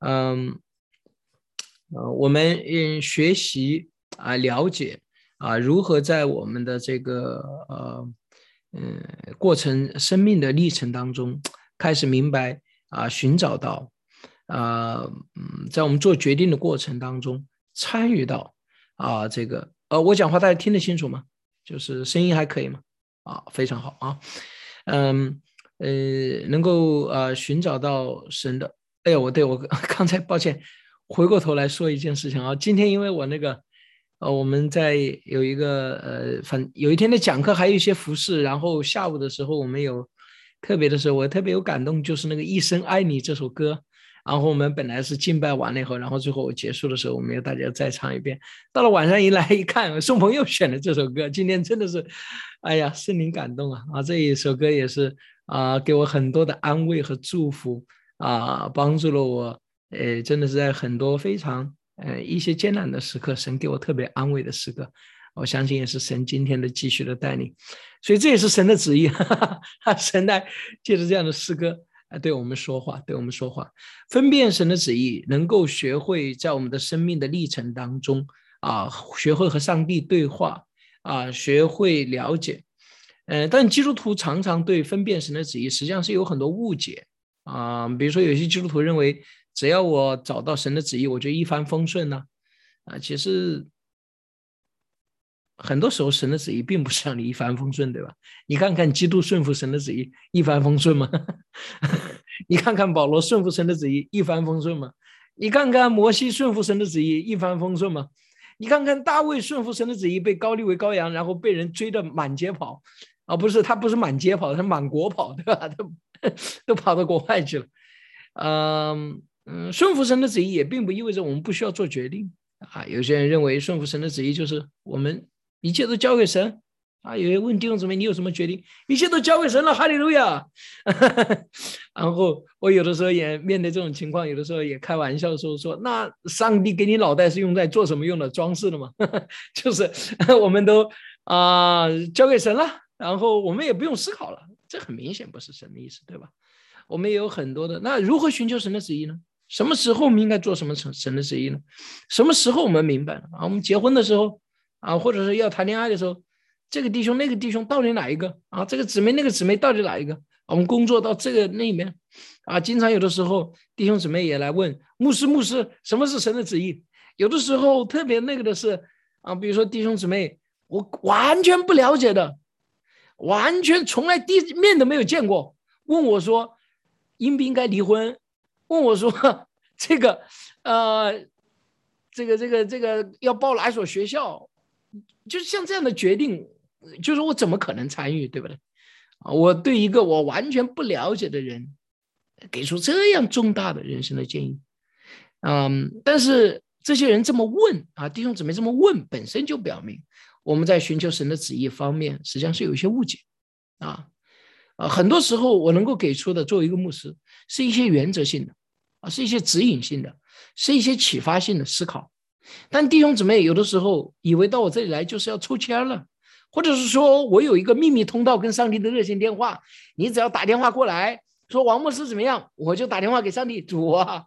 嗯，呃，我们嗯学习啊，了解啊，如何在我们的这个呃嗯过程、生命的历程当中，开始明白啊，寻找到啊，嗯，在我们做决定的过程当中，参与到啊，这个呃，我讲话大家听得清楚吗？就是声音还可以吗？啊，非常好啊，嗯呃，能够呃寻找到神的。哎呀，我对我 刚才抱歉，回过头来说一件事情啊。今天因为我那个呃，我们在有一个呃，反有一天的讲课，还有一些服饰，然后下午的时候我们有特别的时候，我特别有感动，就是那个《一生爱你》这首歌。然后我们本来是敬拜完了以后，然后最后我结束的时候，我们要大家再唱一遍。到了晚上一来一看，宋鹏又选了这首歌。今天真的是，哎呀，心灵感动啊！啊，这一首歌也是啊，给我很多的安慰和祝福啊，帮助了我。呃，真的是在很多非常呃一些艰难的时刻，神给我特别安慰的时刻。我相信也是神今天的继续的带领，所以这也是神的旨意。哈哈哈神来借着这样的诗歌。啊，对我们说话，对我们说话，分辨神的旨意，能够学会在我们的生命的历程当中啊，学会和上帝对话啊，学会了解。嗯，但基督徒常常对分辨神的旨意，实际上是有很多误解啊。比如说，有些基督徒认为，只要我找到神的旨意，我就一帆风顺呢。啊，其实。很多时候，神的旨意并不是让你一帆风顺，对吧？你看看基督顺服神的旨意，一帆风顺吗？你看看保罗顺服神的旨意，一帆风顺吗？你看看摩西顺服神的旨意，一帆风顺吗？你看看大卫顺服神的旨意，被高立为羔羊，然后被人追得满街跑，啊，不是他不是满街跑，他满国跑，对吧？他都跑到国外去了。嗯嗯，顺服神的旨意也并不意味着我们不需要做决定啊。有些人认为顺服神的旨意就是我们。一切都交给神啊！有人问弟兄姊妹，你有什么决定？一切都交给神了，哈利路亚。然后我有的时候也面对这种情况，有的时候也开玩笑说说，那上帝给你脑袋是用在做什么用的？装饰的吗？就是 我们都啊交给神了，然后我们也不用思考了。这很明显不是神的意思，对吧？我们也有很多的。那如何寻求神的旨意呢？什么时候我们应该做什么神神的旨意呢？什么时候我们明白了啊？我们结婚的时候。啊，或者是要谈恋爱的时候，这个弟兄那个弟兄到底哪一个啊？这个姊妹那个姊妹到底哪一个？我们工作到这个那里面，啊，经常有的时候弟兄姊妹也来问牧师，牧师什么是神的旨意？有的时候特别那个的是啊，比如说弟兄姊妹，我完全不了解的，完全从来地面都没有见过，问我说应不应该离婚？问我说 这个呃，这个这个这个要报哪所学校？就是像这样的决定，就是我怎么可能参与，对不对？啊，我对一个我完全不了解的人，给出这样重大的人生的建议，嗯，但是这些人这么问啊，弟兄姊妹这么问，本身就表明我们在寻求神的旨意方面，实际上是有一些误解，啊，啊，很多时候我能够给出的，作为一个牧师，是一些原则性的，啊，是一些指引性的，是一些启发性的思考。但弟兄姊妹有的时候以为到我这里来就是要抽签了，或者是说我有一个秘密通道跟上帝的热线电话，你只要打电话过来说王牧师怎么样，我就打电话给上帝主啊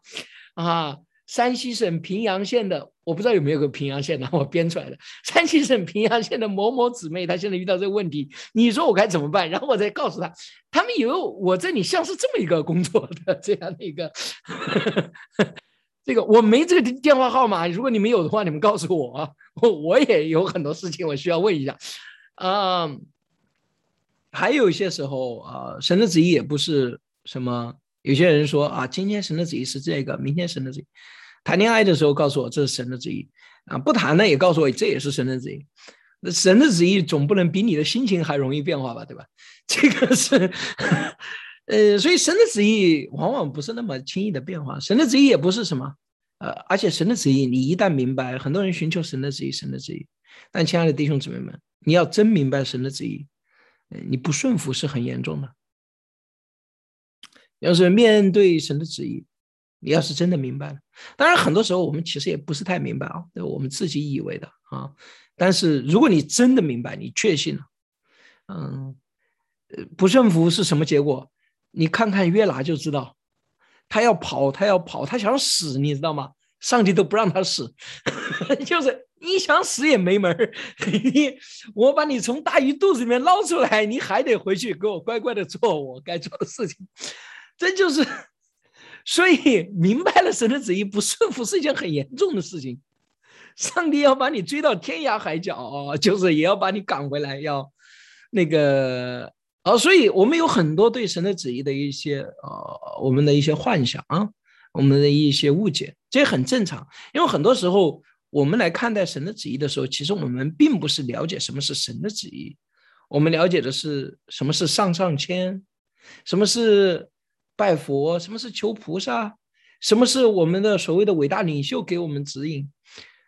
啊！山西省平阳县的，我不知道有没有个平阳县的，我编出来的。山西省平阳县的某某姊妹，她现在遇到这个问题，你说我该怎么办？然后我再告诉她，他们以为我这里像是这么一个工作的这样的一个。这个我没这个电话号码，如果你们有的话，你们告诉我啊，我我也有很多事情我需要问一下，啊，还有一些时候啊，神的旨意也不是什么，有些人说啊，今天神的旨意是这个，明天神的旨意，谈恋爱的时候告诉我这是神的旨意，啊，不谈呢也告诉我这也是神的旨意，那神的旨意总不能比你的心情还容易变化吧，对吧？这个是。呃，所以神的旨意往往不是那么轻易的变化。神的旨意也不是什么，呃，而且神的旨意，你一旦明白，很多人寻求神的旨意，神的旨意。但亲爱的弟兄姊妹们，你要真明白神的旨意，你不顺服是很严重的。要是面对神的旨意，你要是真的明白了，当然很多时候我们其实也不是太明白啊，我们自己以为的啊。但是如果你真的明白，你确信了，嗯，不顺服是什么结果？你看看约拿就知道，他要跑，他要跑，他想死，你知道吗？上帝都不让他死，就是你想死也没门儿。你我把你从大鱼肚子里面捞出来，你还得回去给我乖乖的做我该做的事情。这就是，所以 明白了神的旨意不顺服是一件很严重的事情。上帝要把你追到天涯海角，就是也要把你赶回来，要那个啊。所以我们有很多对神的旨意的一些呃，我们的一些幻想啊。我们的一些误解，这也很正常。因为很多时候，我们来看待神的旨意的时候，其实我们并不是了解什么是神的旨意，我们了解的是什么是上上签，什么是拜佛，什么是求菩萨，什么是我们的所谓的伟大领袖给我们指引。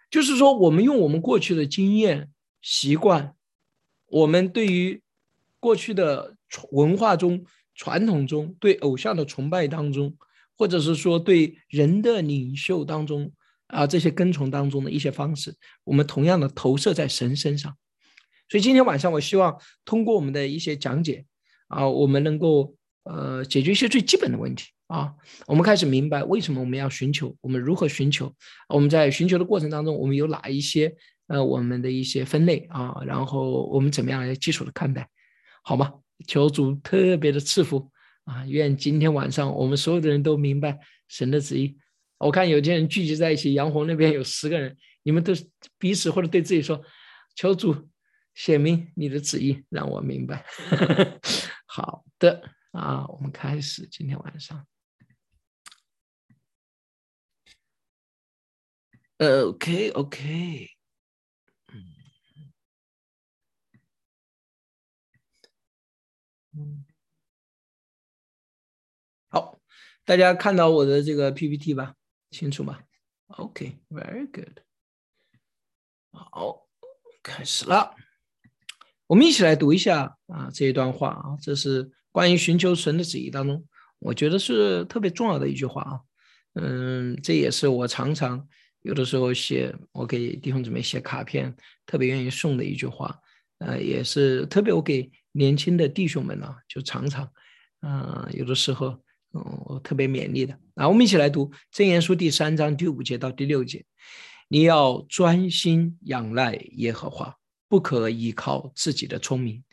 就是说，我们用我们过去的经验、习惯，我们对于过去的文化中、传统中对偶像的崇拜当中。或者是说对人的领袖当中啊，这些跟从当中的一些方式，我们同样的投射在神身上。所以今天晚上，我希望通过我们的一些讲解啊，我们能够呃解决一些最基本的问题啊。我们开始明白为什么我们要寻求，我们如何寻求。我们在寻求的过程当中，我们有哪一些呃我们的一些分类啊？然后我们怎么样来基础的看待，好吗？求主特别的赐福。啊，愿今天晚上我们所有的人都明白神的旨意。我看有些人聚集在一起，杨红那边有十个人，你们都彼此或者对自己说：“求主显明你的旨意，让我明白。”好的，啊，我们开始今天晚上。OK，OK，嗯，好，大家看到我的这个 PPT 吧？清楚吗？OK，very good。好，开始了。我们一起来读一下啊这一段话啊，这是关于寻求神的旨意当中，我觉得是特别重要的一句话啊。嗯，这也是我常常有的时候写，我给弟兄姊妹写卡片，特别愿意送的一句话。呃，也是特别我给年轻的弟兄们呢，就常常，嗯，有的时候。嗯，我特别勉励的。那我们一起来读《真言书》第三章第五节到第六节。你要专心仰赖耶和华，不可依靠自己的聪明，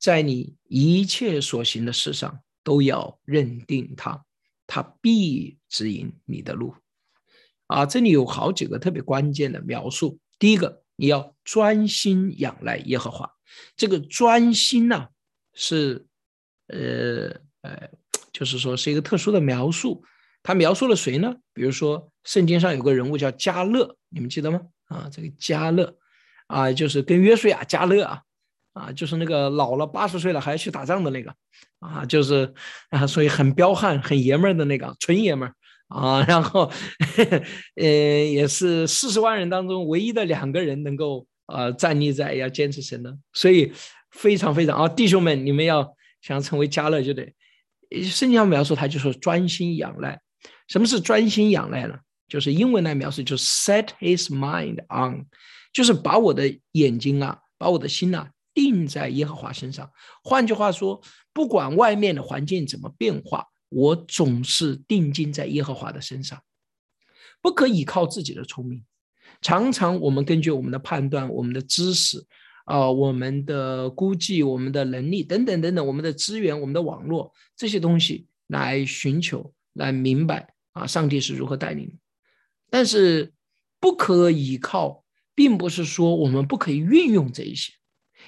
在你一切所行的事上都要认定他，他必指引你的路。啊，这里有好几个特别关键的描述。第一个，你要专心仰赖耶和华。这个专心呢，是呃呃。就是说，是一个特殊的描述。他描述了谁呢？比如说，圣经上有个人物叫加勒，你们记得吗？啊，这个加勒，啊，就是跟约书亚、加勒啊，啊，就是那个老了八十岁了还要去打仗的那个，啊，就是啊，所以很彪悍、很爷们儿的那个纯爷们儿啊。然后，呃，也是四十万人当中唯一的两个人能够呃站立在要坚持神的，所以非常非常啊，弟兄们，你们要想成为加勒就得。圣经上描述他就是专心仰赖，什么是专心仰赖呢？就是英文来描述，就是 set his mind on，就是把我的眼睛啊，把我的心呐定在耶和华身上。换句话说，不管外面的环境怎么变化，我总是定睛在耶和华的身上，不可以靠自己的聪明。常常我们根据我们的判断、我们的知识。啊，我们的估计、我们的能力等等等等，我们的资源、我们的网络这些东西来寻求、来明白啊，上帝是如何带领的。但是不可依靠，并不是说我们不可以运用这一些。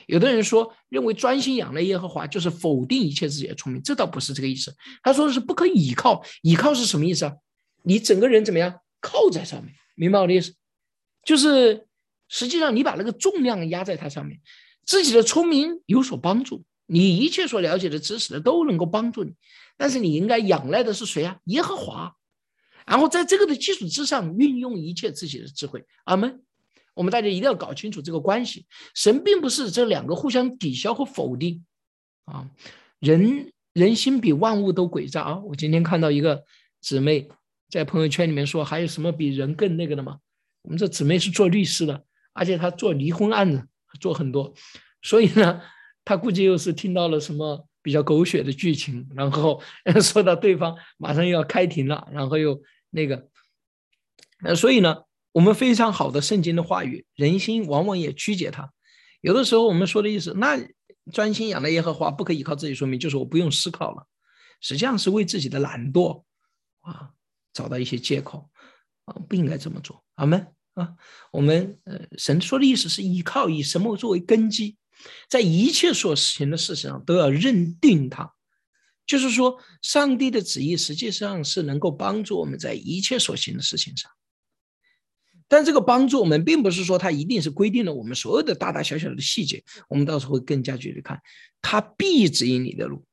有的人说，认为专心仰赖耶和华就是否定一切自己的聪明，这倒不是这个意思。他说的是不可倚靠，依靠是什么意思啊？你整个人怎么样？靠在上面，明白我的意思？就是。实际上，你把那个重量压在它上面，自己的聪明有所帮助，你一切所了解的知识的都能够帮助你。但是你应该仰赖的是谁啊？耶和华。然后在这个的基础之上，运用一切自己的智慧。阿门。我们大家一定要搞清楚这个关系。神并不是这两个互相抵消和否定啊。人人心比万物都诡诈啊！我今天看到一个姊妹在朋友圈里面说，还有什么比人更那个的吗？我们这姊妹是做律师的。而且她做离婚案子做很多，所以呢，她估计又是听到了什么比较狗血的剧情，然后 说到对方马上又要开庭了，然后又那个，呃，所以呢，我们非常好的圣经的话语，人心往往也曲解它。有的时候我们说的意思，那专心仰赖耶和华，不可以靠自己说明，就是我不用思考了，实际上是为自己的懒惰啊找到一些借口啊，不应该这么做。阿门啊，我们呃，神说的意思是依靠以什么作为根基。在一切所行的事情上都要认定它，就是说，上帝的旨意实际上是能够帮助我们在一切所行的事情上。但这个帮助我们，并不是说它一定是规定了我们所有的大大小小的细节。我们到时候会更加具体看，它必指引你的路，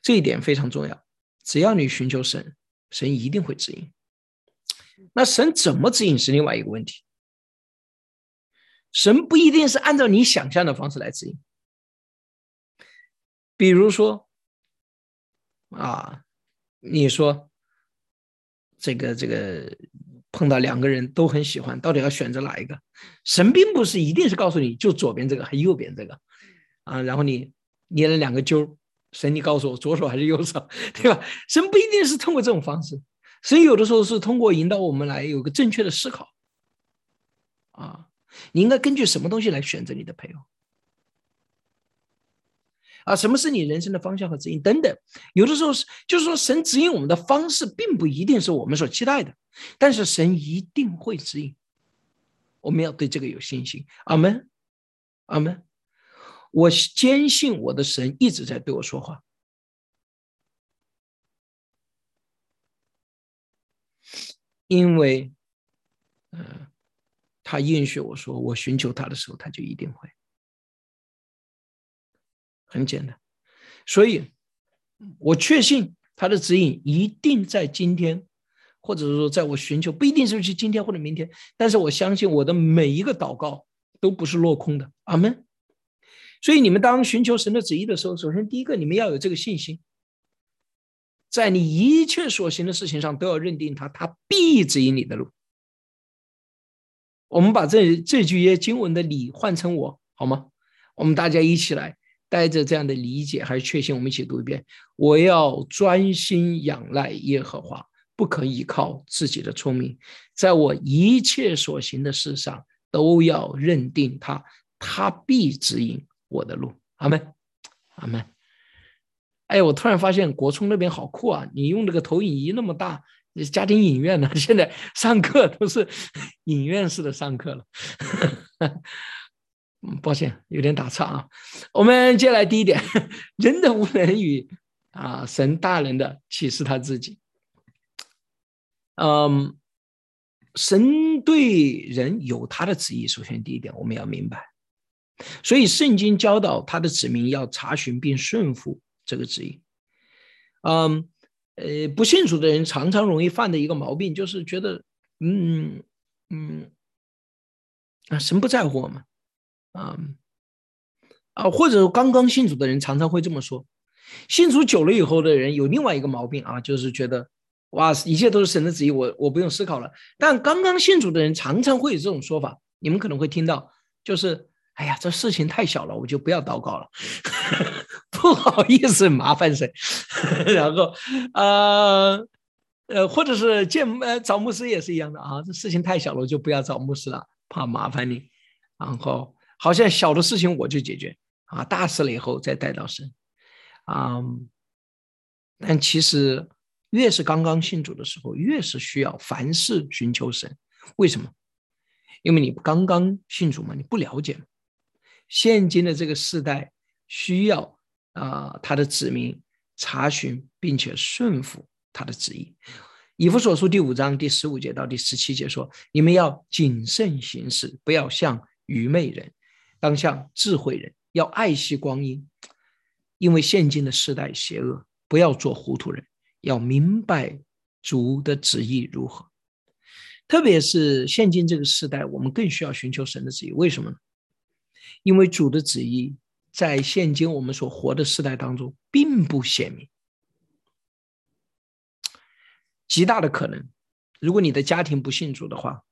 这一点非常重要。只要你寻求神，神一定会指引。那神怎么指引是另外一个问题。神不一定是按照你想象的方式来指引，比如说，啊，你说这个这个碰到两个人都很喜欢，到底要选择哪一个？神并不是一定是告诉你就左边这个还右边这个，啊，然后你捏了两个揪，神你告诉我左手还是右手，对吧？神不一定是通过这种方式，神有的时候是通过引导我们来有个正确的思考，啊。你应该根据什么东西来选择你的配偶啊？什么是你人生的方向和指引等等？有的时候是，就是说，神指引我们的方式并不一定是我们所期待的，但是神一定会指引。我们要对这个有信心。阿门，阿门。我坚信我的神一直在对我说话，因为，嗯。他应许我说：“我寻求他的时候，他就一定会。”很简单，所以我确信他的指引一定在今天，或者是说在我寻求，不一定是去今天或者明天，但是我相信我的每一个祷告都不是落空的。阿门。所以你们当寻求神的旨意的时候，首先第一个，你们要有这个信心，在你一切所行的事情上都要认定他，他必指引你的路。我们把这这句耶经文的你换成我好吗？我们大家一起来带着这样的理解还是确信，我们一起读一遍：我要专心仰赖耶和华，不可依靠自己的聪明，在我一切所行的事上都要认定他，他必指引我的路。阿门，阿门。哎，我突然发现国聪那边好酷啊！你用这个投影仪那么大。家庭影院呢？现在上课都是 影院式的上课了。嗯，抱歉，有点打岔啊。我们接下来第一点，人的无能与啊神大人的启示他自己。嗯，神对人有他的旨意。首先第一点，我们要明白，所以圣经教导他的子民要查询并顺服这个旨意。嗯。呃，不信主的人常常容易犯的一个毛病，就是觉得，嗯嗯，啊，神不在乎我们，啊啊，或者刚刚信主的人常常会这么说。信主久了以后的人有另外一个毛病啊，就是觉得，哇，一切都是神的旨意，我我不用思考了。但刚刚信主的人常常会有这种说法，你们可能会听到，就是，哎呀，这事情太小了，我就不要祷告了。不好意思，麻烦谁？然后，呃，呃，或者是见呃找牧师也是一样的啊。这事情太小了，我就不要找牧师了，怕麻烦你。然后，好像小的事情我就解决啊，大事了以后再带到神啊。但其实，越是刚刚信主的时候，越是需要凡事寻求神。为什么？因为你刚刚信主嘛，你不了解。现今的这个时代需要。啊，他的子民查询并且顺服他的旨意。以弗所书第五章第十五节到第十七节说：“你们要谨慎行事，不要像愚昧人，当像智慧人，要爱惜光阴，因为现今的时代邪恶。不要做糊涂人，要明白主的旨意如何。特别是现今这个时代，我们更需要寻求神的旨意。为什么呢？因为主的旨意。”在现今我们所活的时代当中，并不显明，极大的可能，如果你的家庭不信主的话，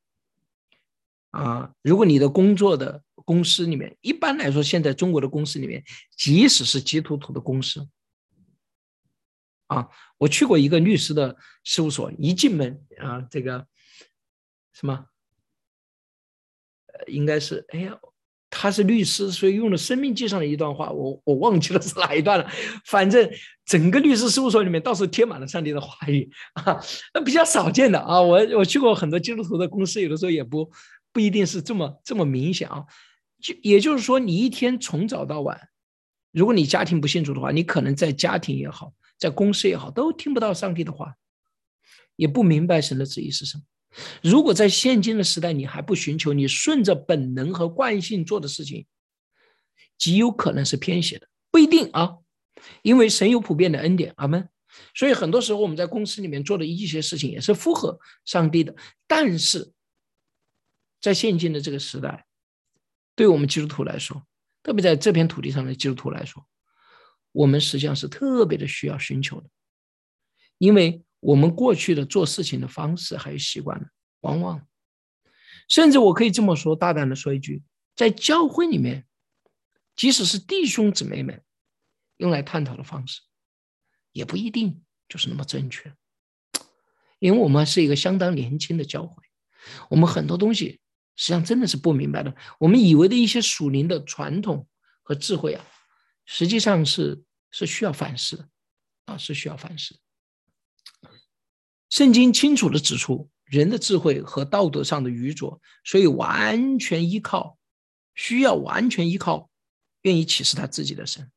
啊，如果你的工作的公司里面，一般来说，现在中国的公司里面，即使是基督徒的公司，啊，我去过一个律师的事务所，一进门啊，这个什么，呃，应该是，哎呀。他是律师，所以用了《生命记》上的一段话，我我忘记了是哪一段了。反正整个律师事务所里面，到处贴满了上帝的话语啊，那比较少见的啊。我我去过很多基督徒的公司，有的时候也不不一定是这么这么明显啊。就也就是说，你一天从早到晚，如果你家庭不信主的话，你可能在家庭也好，在公司也好，都听不到上帝的话，也不明白神的旨意是什么。如果在现今的时代，你还不寻求，你顺着本能和惯性做的事情，极有可能是偏斜的，不一定啊。因为神有普遍的恩典，阿门。所以很多时候我们在公司里面做的一些事情也是符合上帝的。但是在现今的这个时代，对我们基督徒来说，特别在这片土地上的基督徒来说，我们实际上是特别的需要寻求的，因为。我们过去的做事情的方式还有习惯呢，往往，甚至我可以这么说，大胆的说一句，在教会里面，即使是弟兄姊妹们用来探讨的方式，也不一定就是那么正确，因为我们是一个相当年轻的教会，我们很多东西实际上真的是不明白的，我们以为的一些属灵的传统和智慧啊，实际上是是需要反思的，啊，是需要反思。圣经清楚的指出，人的智慧和道德上的愚拙，所以完全依靠，需要完全依靠，愿意启示他自己的神。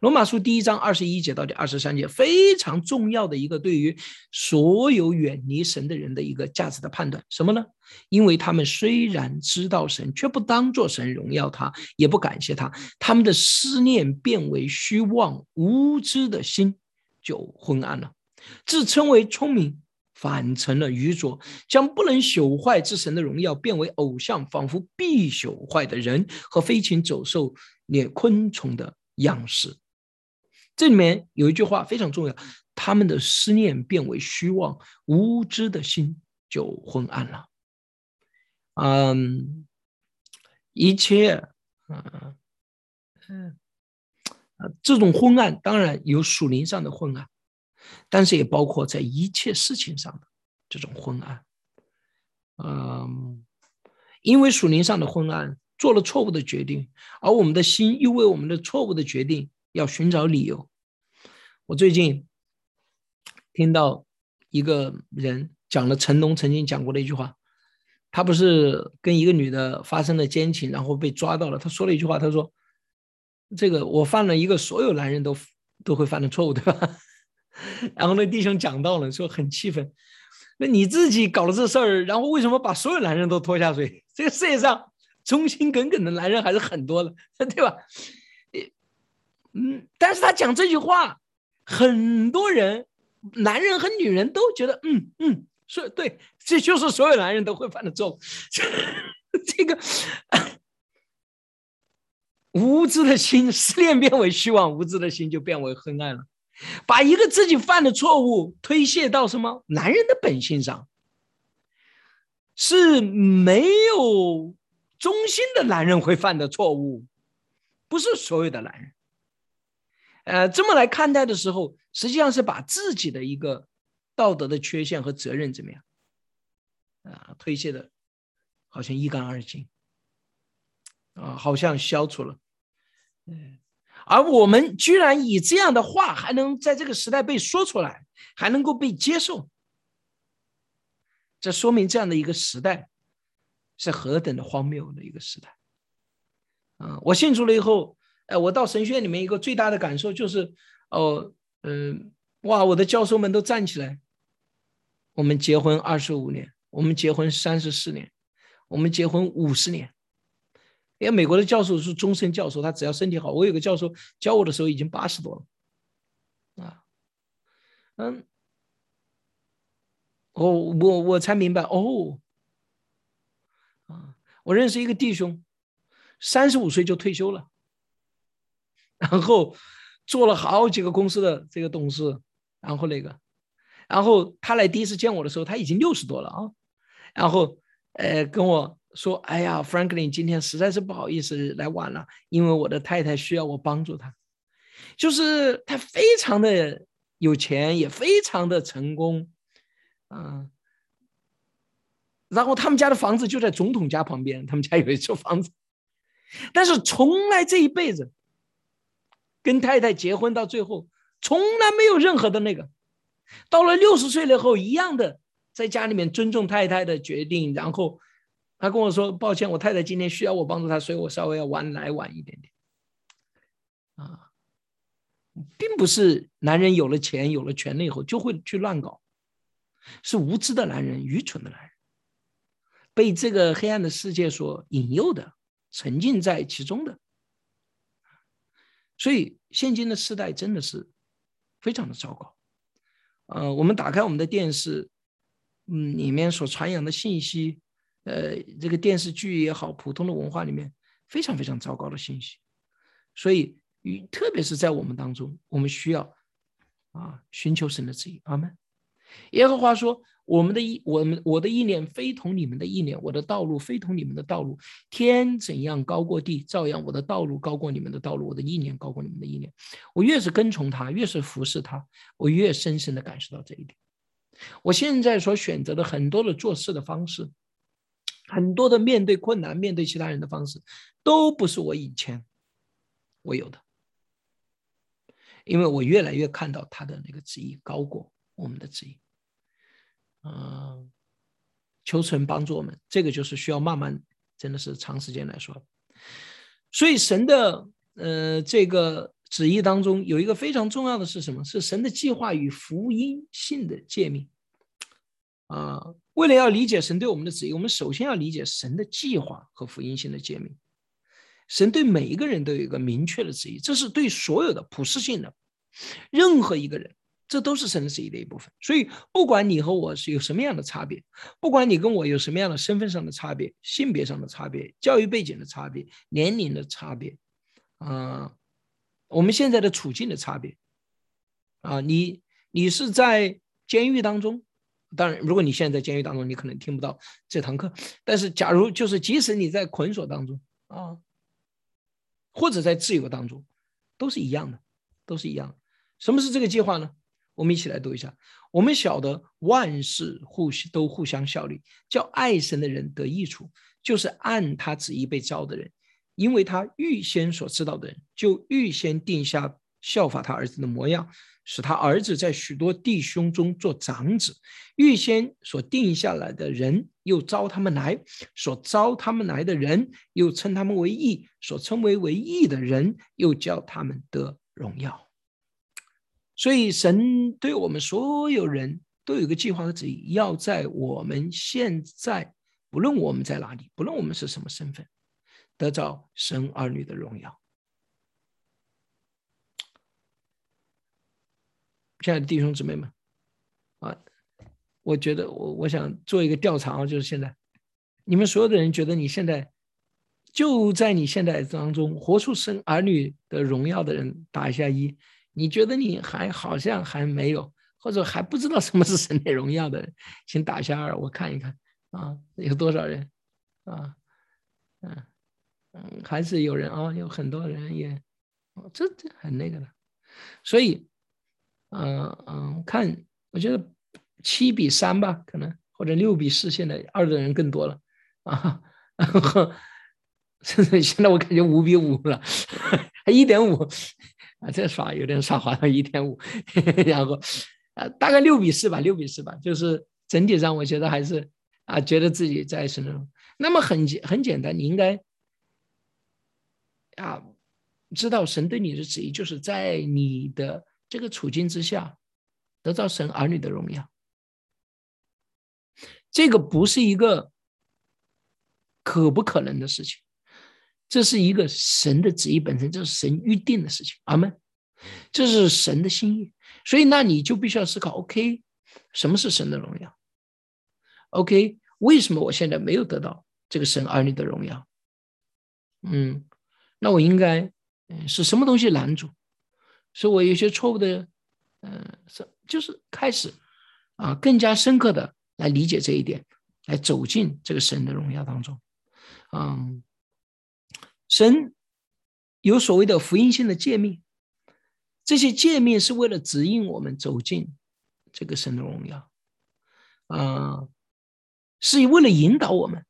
罗马书第一章二十一节到第二十三节，非常重要的一个对于所有远离神的人的一个价值的判断，什么呢？因为他们虽然知道神，却不当作神荣耀他，也不感谢他，他们的思念变为虚妄，无知的心就昏暗了，自称为聪明。反成了愚拙，将不能朽坏之神的荣耀变为偶像，仿佛必朽坏的人和飞禽走兽、连昆虫的样式。这里面有一句话非常重要：他们的思念变为虚妄，无知的心就昏暗了。嗯，一切，嗯嗯，这种昏暗当然有属灵上的昏暗。但是也包括在一切事情上的这种昏暗，嗯，因为属灵上的昏暗做了错误的决定，而我们的心又为我们的错误的决定要寻找理由。我最近听到一个人讲了成龙曾经讲过的一句话，他不是跟一个女的发生了奸情，然后被抓到了。他说了一句话，他说：“这个我犯了一个所有男人都都会犯的错误，对吧？” 然后那弟兄讲到了，说很气愤。那你自己搞了这事儿，然后为什么把所有男人都拖下水？这个世界上忠心耿耿的男人还是很多的，对吧？嗯，但是他讲这句话，很多人，男人和女人都觉得，嗯嗯，是对，这就是所有男人都会犯的错误。这个无知的心，失恋变为虚妄，无知的心就变为黑暗了。把一个自己犯的错误推卸到什么男人的本性上，是没有忠心的男人会犯的错误，不是所有的男人。呃，这么来看待的时候，实际上是把自己的一个道德的缺陷和责任怎么样啊推卸的，好像一干二净，啊，好像消除了，嗯。而我们居然以这样的话还能在这个时代被说出来，还能够被接受，这说明这样的一个时代是何等的荒谬的一个时代。啊，我信主了以后，哎，我到神学院里面一个最大的感受就是，哦，嗯，哇，我的教授们都站起来，我们结婚二十五年，我们结婚三十四年，我们结婚五十年。因为美国的教授是终身教授，他只要身体好。我有个教授教我的时候已经八十多了，啊，嗯，我我我才明白哦，我认识一个弟兄，三十五岁就退休了，然后做了好几个公司的这个董事，然后那个，然后他来第一次见我的时候，他已经六十多了啊，然后呃跟我。说：“哎呀，Franklin，今天实在是不好意思来晚了，因为我的太太需要我帮助她。就是他非常的有钱，也非常的成功，嗯，然后他们家的房子就在总统家旁边，他们家有一处房子，但是从来这一辈子跟太太结婚到最后，从来没有任何的那个，到了六十岁了以后，一样的在家里面尊重太太的决定，然后他跟我说：“抱歉，我太太今天需要我帮助她，所以我稍微要晚来晚一点点。”啊。并不是男人有了钱有了权利以后就会去乱搞，是无知的男人、愚蠢的男人，被这个黑暗的世界所引诱的，沉浸在其中的。所以，现今的时代真的是非常的糟糕。呃，我们打开我们的电视，嗯，里面所传扬的信息，呃，这个电视剧也好，普通的文化里面非常非常糟糕的信息，所以。特别是在我们当中，我们需要啊寻求神的旨意。阿门。耶和华说：“我们的意，我们我的意念非同你们的意念，我的道路非同你们的道路。天怎样高过地，照样我的道路高过你们的道路，我的意念高过你们的意念。我越是跟从他，越是服侍他，我越深深的感受到这一点。我现在所选择的很多的做事的方式，很多的面对困难、面对其他人的方式，都不是我以前我有的。”因为我越来越看到他的那个旨意高过我们的旨意，嗯，求神帮助我们，这个就是需要慢慢，真的是长时间来说。所以神的呃这个旨意当中有一个非常重要的是什么？是神的计划与福音性的诫命。啊，为了要理解神对我们的旨意，我们首先要理解神的计划和福音性的诫命。神对每一个人都有一个明确的旨意，这是对所有的普世性的，任何一个人，这都是神的旨意的一部分。所以，不管你和我是有什么样的差别，不管你跟我有什么样的身份上的差别、性别上的差别、教育背景的差别、年龄的差别，啊，我们现在的处境的差别，啊，你你是在监狱当中，当然，如果你现在在监狱当中，你可能听不到这堂课。但是，假如就是即使你在捆锁当中，啊。或者在自由当中，都是一样的，都是一样的。什么是这个计划呢？我们一起来读一下。我们晓得万事互都互相效力，叫爱神的人得益处，就是按他旨意被招的人，因为他预先所知道的人，就预先定下效法他儿子的模样。使他儿子在许多弟兄中做长子，预先所定下来的人又招他们来，所招他们来的人又称他们为义，所称为为义的人又叫他们得荣耀。所以，神对我们所有人都有个计划和旨意，要在我们现在，不论我们在哪里，不论我们是什么身份，得到神儿女的荣耀。亲爱的弟兄姊妹们，啊，我觉得我我想做一个调查啊，就是现在，你们所有的人觉得你现在就在你现在当中活出生儿女的荣耀的人打一下一，你觉得你还好像还没有，或者还不知道什么是神的荣耀的人，请打一下二，我看一看啊，有多少人啊？嗯嗯，还是有人啊，有很多人也，这这很那个的，所以。嗯嗯，看，我觉得七比三吧，可能或者六比四，现在二的人更多了啊，然后 现在我感觉五比五了，还一点五啊，这耍有点耍滑了，一点五，然后啊，大概六比四吧，六比四吧，就是整体上我觉得还是啊，觉得自己在神中。那么很简很简单，你应该啊，知道神对你的旨意，就是在你的。这个处境之下，得到神儿女的荣耀，这个不是一个可不可能的事情，这是一个神的旨意本身，这是神预定的事情。阿门，这是神的心意。所以，那你就必须要思考：OK，什么是神的荣耀？OK，为什么我现在没有得到这个神儿女的荣耀？嗯，那我应该嗯是什么东西拦住？所以我有些错误的，嗯，是就是开始啊，更加深刻的来理解这一点，来走进这个神的荣耀当中。嗯，神有所谓的福音性的诫命，这些诫命是为了指引我们走进这个神的荣耀，啊，是为了引导我们，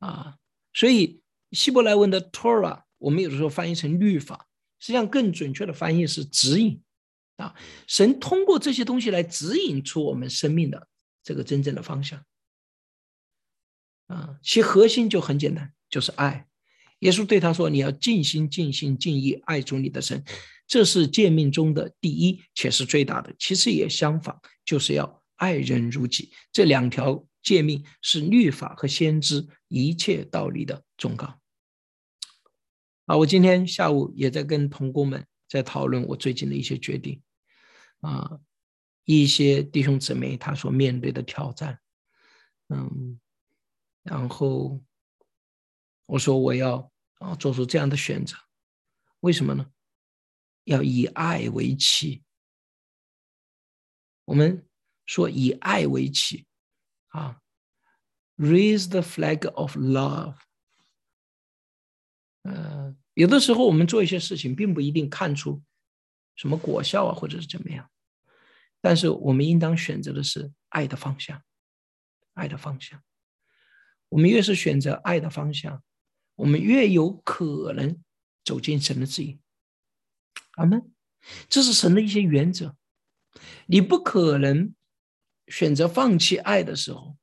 啊，所以希伯来文的 Torah，我们有的时候翻译成律法，实际上更准确的翻译是指引，啊，神通过这些东西来指引出我们生命的这个真正的方向，啊，其核心就很简单，就是爱。耶稣对他说：“你要尽心、尽心、尽意爱主你的神，这是诫命中的第一，且是最大的。其实也相反，就是要爱人如己。这两条诫命是律法和先知一切道理的忠告。”啊，我今天下午也在跟同工们在讨论我最近的一些决定，啊，一些弟兄姊妹他所面对的挑战，嗯，然后我说我要。啊，做出这样的选择，为什么呢？要以爱为旗。我们说以爱为旗，啊，raise the flag of love。呃，有的时候我们做一些事情，并不一定看出什么果效啊，或者是怎么样，但是我们应当选择的是爱的方向，爱的方向。我们越是选择爱的方向。我们越有可能走进神的旨意，阿门。这是神的一些原则。你不可能选择放弃爱的时候，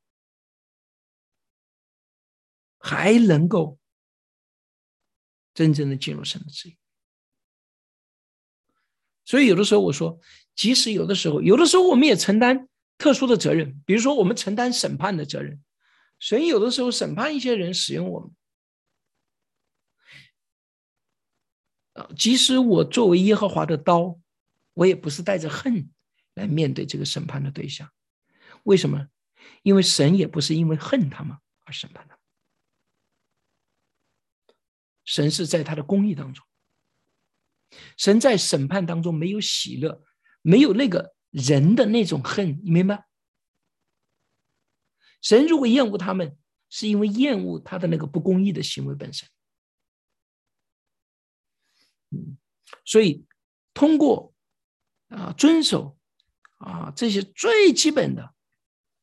还能够真正的进入神的旨意。所以，有的时候我说，即使有的时候，有的时候我们也承担特殊的责任，比如说我们承担审判的责任。神有的时候审判一些人，使用我们。即使我作为耶和华的刀，我也不是带着恨来面对这个审判的对象。为什么？因为神也不是因为恨他们而审判他。神是在他的公义当中，神在审判当中没有喜乐，没有那个人的那种恨，你明白？神如果厌恶他们，是因为厌恶他的那个不公义的行为本身。所以通过啊遵守啊这些最基本的，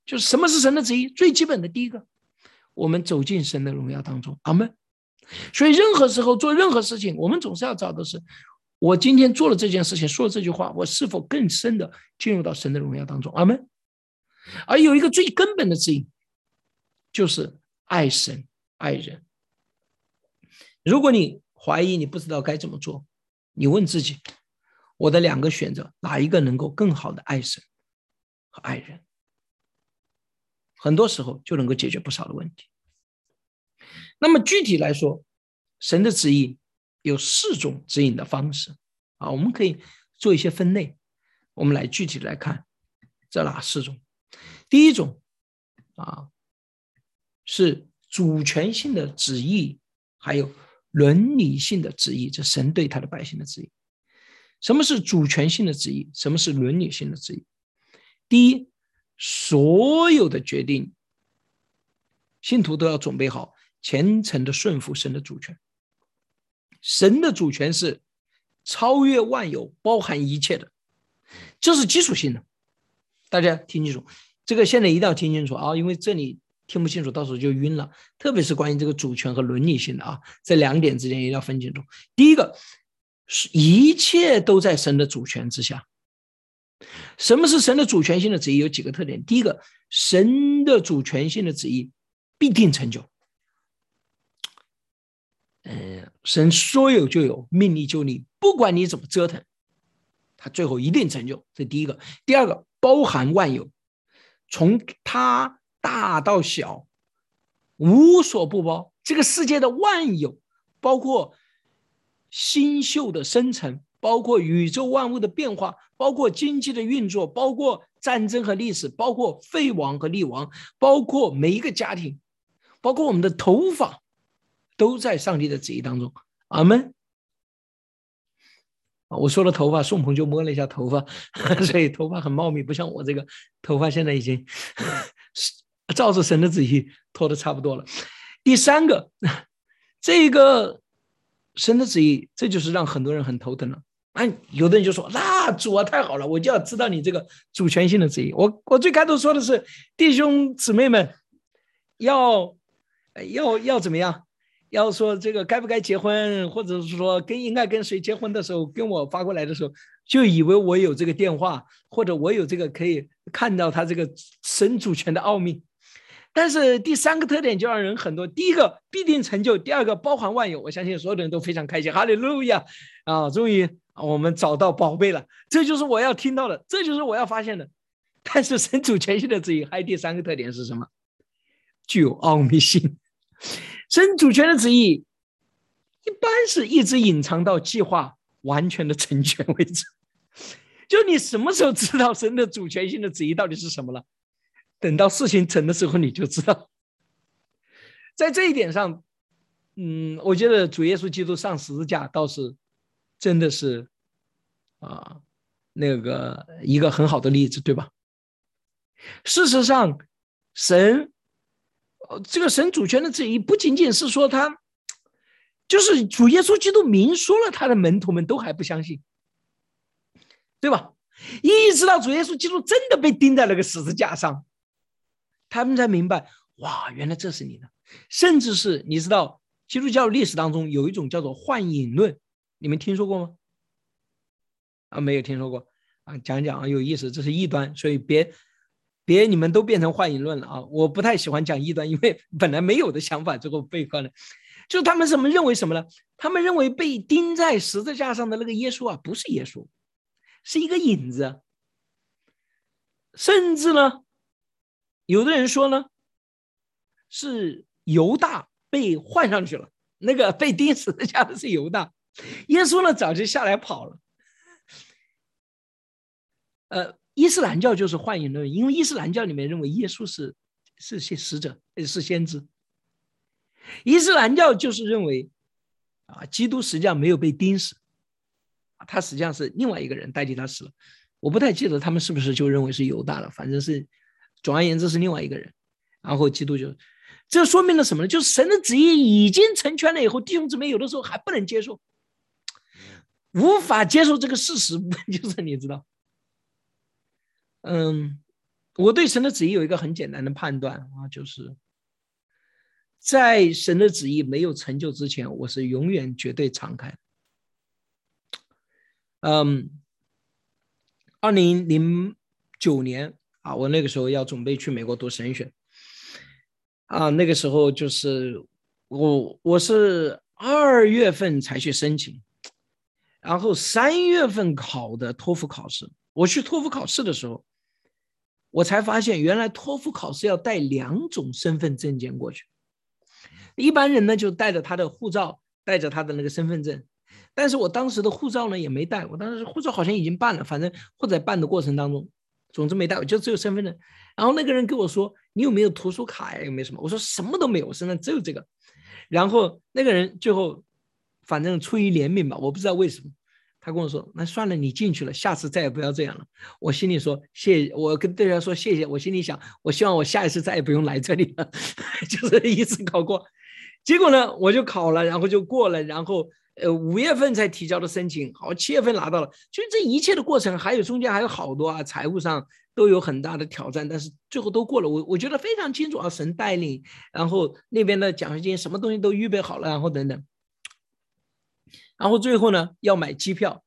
就是什么是神的旨意？最基本的第一个，我们走进神的荣耀当中，阿门。所以任何时候做任何事情，我们总是要找的是，我今天做了这件事情，说了这句话，我是否更深的进入到神的荣耀当中，阿门。而有一个最根本的指引，就是爱神爱人。如果你怀疑你不知道该怎么做，你问自己：我的两个选择哪一个能够更好的爱神和爱人？很多时候就能够解决不少的问题。那么具体来说，神的旨意有四种指引的方式啊，我们可以做一些分类。我们来具体来看这哪四种？第一种啊，是主权性的旨意，还有。伦理性的旨意，这神对他的百姓的旨意。什么是主权性的旨意？什么是伦理性的旨意？第一，所有的决定，信徒都要准备好虔诚的顺服神的主权。神的主权是超越万有、包含一切的，这是基础性的。大家听清楚，这个现在一定要听清楚啊，因为这里。听不清楚，到时候就晕了。特别是关于这个主权和伦理性的啊，这两点之间一定要分清楚。第一个是一切都在神的主权之下。什么是神的主权性的旨意？有几个特点。第一个，神的主权性的旨意必定成就。嗯，神说有就有，命立就立，不管你怎么折腾，他最后一定成就。这第一个。第二个，包含万有，从他。大到小，无所不包。这个世界的万有，包括星宿的生成，包括宇宙万物的变化，包括经济的运作，包括战争和历史，包括废王和立王，包括每一个家庭，包括我们的头发，都在上帝的旨意当中。阿门。我说了头发，宋鹏就摸了一下头发，所以头发很茂密，不像我这个头发现在已经。照着神的旨意拖的差不多了。第三个，这个神的旨意，这就是让很多人很头疼了。啊，有的人就说：“那主啊，太好了，我就要知道你这个主权性的旨意。”我我最开头说的是弟兄姊妹们要要要怎么样？要说这个该不该结婚，或者是说跟应该跟谁结婚的时候，跟我发过来的时候，就以为我有这个电话，或者我有这个可以看到他这个神主权的奥秘。但是第三个特点就让人很多：第一个必定成就，第二个包含万有。我相信所有的人都非常开心，哈利路亚啊！终于我们找到宝贝了，这就是我要听到的，这就是我要发现的。但是神主权性的旨意还有第三个特点是什么？具有奥秘性。神主权的旨意，一般是一直隐藏到计划完全的成全为止。就你什么时候知道神的主权性的旨意到底是什么了？等到事情成的时候，你就知道。在这一点上，嗯，我觉得主耶稣基督上十字架倒是真的是啊，那个一个很好的例子，对吧？事实上，神。这个神主权的旨意不仅仅是说他，就是主耶稣基督明说了，他的门徒们都还不相信，对吧？一直到主耶稣基督真的被钉在那个十字架上，他们才明白，哇，原来这是你的。甚至是你知道，基督教历史当中有一种叫做幻影论，你们听说过吗？啊，没有听说过啊，讲讲啊，有意思，这是异端，所以别。别你们都变成幻影论了啊！我不太喜欢讲异端，因为本来没有的想法最后被换了。就他们怎么认为什么呢？他们认为被钉在十字架上的那个耶稣啊，不是耶稣，是一个影子。甚至呢，有的人说呢，是犹大被换上去了。那个被钉死的家伙是犹大，耶稣呢早就下来跑了。呃。伊斯兰教就是幻影论，因为伊斯兰教里面认为耶稣是是些使者，是先知。伊斯兰教就是认为，啊，基督实际上没有被钉死，他实际上是另外一个人代替他死了。我不太记得他们是不是就认为是犹大了，反正是，总而言之是另外一个人。然后基督就，这说明了什么呢？就是神的旨意已经成全了以后，弟兄姊妹有的时候还不能接受，无法接受这个事实，就是你知道。嗯，我对神的旨意有一个很简单的判断啊，就是在神的旨意没有成就之前，我是永远绝对敞开。嗯，二零零九年啊，我那个时候要准备去美国读神学啊，那个时候就是我我是二月份才去申请，然后三月份考的托福考试。我去托福考试的时候。我才发现，原来托福考试要带两种身份证件过去。一般人呢就带着他的护照，带着他的那个身份证。但是我当时的护照呢也没带，我当时护照好像已经办了，反正或者办的过程当中，总之没带，我就只有身份证。然后那个人跟我说：“你有没有图书卡呀？有没有什么？”我说：“什么都没有，我身上只有这个。”然后那个人最后，反正出于怜悯吧，我不知道为什么。他跟我说：“那算了，你进去了，下次再也不要这样了。”我心里说：“谢，我跟对方说谢谢。”我心里想：“我希望我下一次再也不用来这里了。” 就是一次考过，结果呢，我就考了，然后就过了，然后呃五月份才提交的申请，好七月份拿到了。其实这一切的过程还有中间还有好多啊，财务上都有很大的挑战，但是最后都过了。我我觉得非常清楚啊，神带领，然后那边的奖学金什么东西都预备好了，然后等等。然后最后呢，要买机票。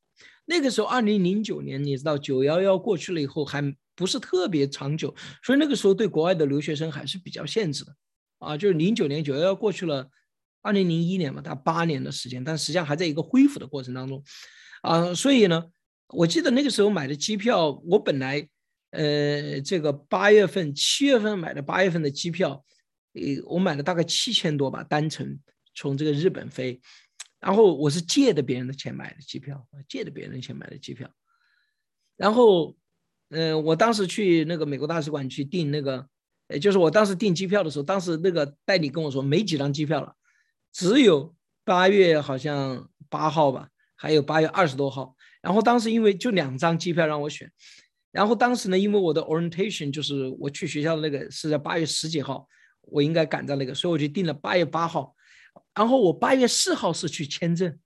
那个时候，二零零九年，你知道九幺幺过去了以后，还不是特别长久，所以那个时候对国外的留学生还是比较限制的。啊，就是零九年九幺幺过去了，二零零一年嘛，大概八年的时间，但实际上还在一个恢复的过程当中。啊，所以呢，我记得那个时候买的机票，我本来，呃，这个八月份、七月份买的八月份的机票，呃，我买了大概七千多吧，单程从这个日本飞。然后我是借的别人的钱买的机票，借的别人的钱买的机票。然后，嗯，我当时去那个美国大使馆去订那个，呃，就是我当时订机票的时候，当时那个代理跟我说没几张机票了，只有八月好像八号吧，还有八月二十多号。然后当时因为就两张机票让我选，然后当时呢，因为我的 orientation 就是我去学校的那个是在八月十几号，我应该赶在那个，所以我就订了八月八号。然后我八月四号是去签证，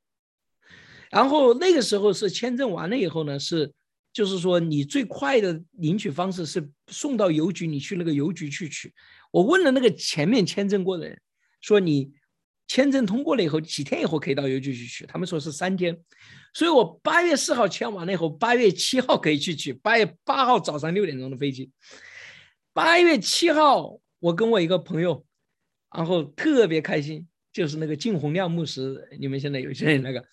然后那个时候是签证完了以后呢，是就是说你最快的领取方式是送到邮局，你去那个邮局去取。我问了那个前面签证过的人，说你签证通过了以后几天以后可以到邮局去取，他们说是三天。所以我八月四号签完了以后，八月七号可以去取，八月八号早上六点钟的飞机。八月七号，我跟我一个朋友，然后特别开心，就是那个靳洪亮牧师，你们现在有些人那个，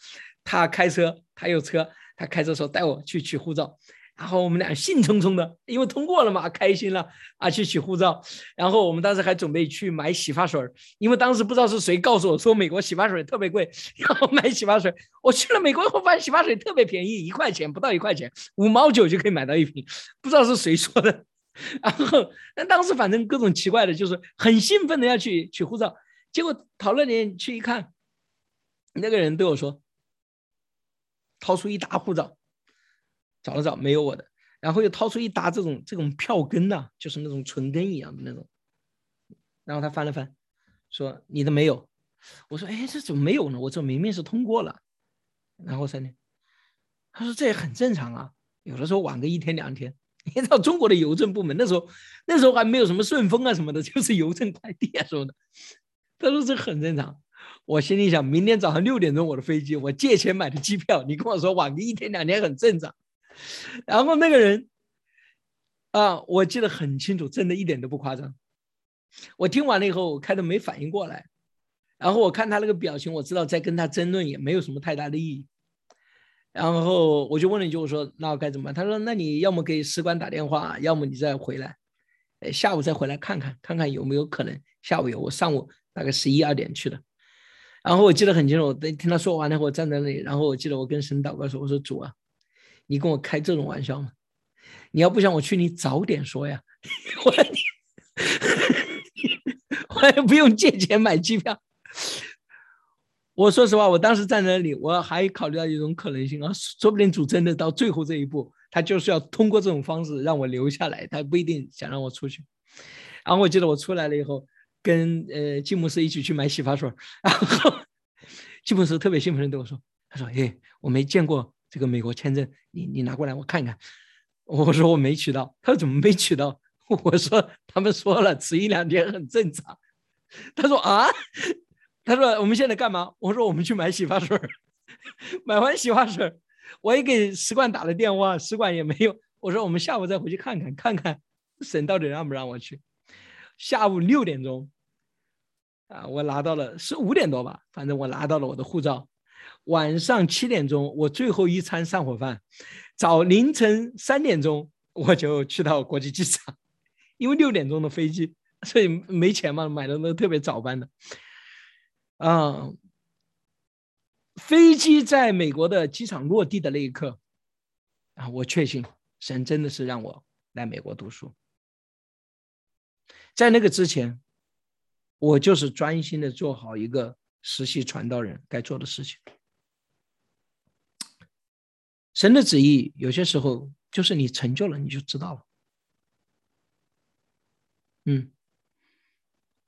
他开车，他有车，他开车说带我去取护照。然后我们俩兴冲冲的，因为通过了嘛，开心了啊，去取护照。然后我们当时还准备去买洗发水，因为当时不知道是谁告诉我说美国洗发水特别贵，然后买洗发水。我去了美国以后发现洗发水特别便宜，一块钱不到一块钱，五毛九就可以买到一瓶，不知道是谁说的。然后但当时反正各种奇怪的，就是很兴奋的要去取护照。结果讨论点去一看，那个人对我说，掏出一沓护照。找了找，没有我的，然后又掏出一沓这种这种票根呐，就是那种存根一样的那种。然后他翻了翻，说：“你的没有。”我说：“哎，这怎么没有呢？我这明明是通过了。”然后三天，他说：“这也很正常啊，有的时候晚个一天两天。你知道中国的邮政部门那时候那时候还没有什么顺丰啊什么的，就是邮政快递啊什么的。他说这很正常。我心里想，明天早上六点钟我的飞机，我借钱买的机票，你跟我说晚个一天两天很正常。” 然后那个人，啊，我记得很清楚，真的一点都不夸张。我听完了以后，我开始没反应过来，然后我看他那个表情，我知道在跟他争论也没有什么太大的意义。然后我就问了一句，我说：“那我该怎么办？”他说：“那你要么给使馆打电话，要么你再回来，呃，下午再回来看看，看看有没有可能下午有。我上午大概十一二点去的。然后我记得很清楚，我等听他说完了以后，我站在那里，然后我记得我跟神祷告说：“我说主啊。”你跟我开这种玩笑吗？你要不想我去，你早点说呀！我我也不用借钱买机票。我说实话，我当时站在那里，我还考虑到一种可能性啊，说不定主真的到最后这一步，他就是要通过这种方式让我留下来，他不一定想让我出去。然后我记得我出来了以后，跟呃吉姆斯一起去买洗发水，然后吉姆斯特别兴奋的对我说：“他说，哎，我没见过。”这个美国签证，你你拿过来我看看。我说我没取到，他说怎么没取到？我说他们说了迟一两天很正常。他说啊，他说我们现在干嘛？我说我们去买洗发水。买完洗发水，我也给使馆打了电话，使馆也没有。我说我们下午再回去看看，看看省到底让不让我去。下午六点钟，啊，我拿到了，是五点多吧，反正我拿到了我的护照。晚上七点钟，我最后一餐散伙饭。早凌晨三点钟，我就去到国际机场，因为六点钟的飞机，所以没钱嘛，买的那特别早班的。啊，飞机在美国的机场落地的那一刻，啊，我确信神真的是让我来美国读书。在那个之前，我就是专心的做好一个实习传道人该做的事情。神的旨意有些时候就是你成就了，你就知道了。嗯，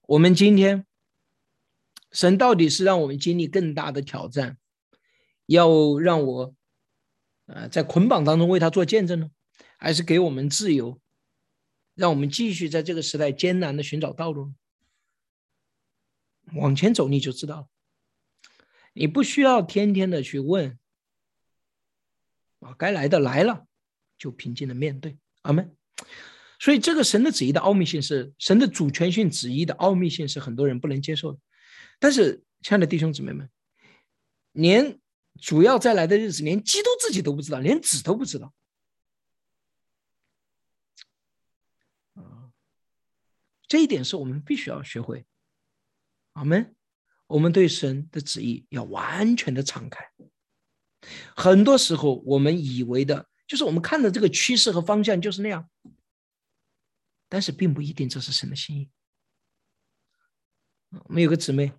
我们今天，神到底是让我们经历更大的挑战，要让我，呃，在捆绑当中为他做见证呢，还是给我们自由，让我们继续在这个时代艰难的寻找道路？往前走你就知道了，你不需要天天的去问。啊，该来的来了，就平静的面对，阿门。所以，这个神的旨意的奥秘性是神的主权性旨意的奥秘性是很多人不能接受的。但是，亲爱的弟兄姊妹们，连主要再来的日子，连基督自己都不知道，连子都不知道。啊，这一点是我们必须要学会，阿门。我们对神的旨意要完全的敞开。很多时候，我们以为的就是我们看的这个趋势和方向就是那样，但是并不一定这是神的心意。我们有个姊妹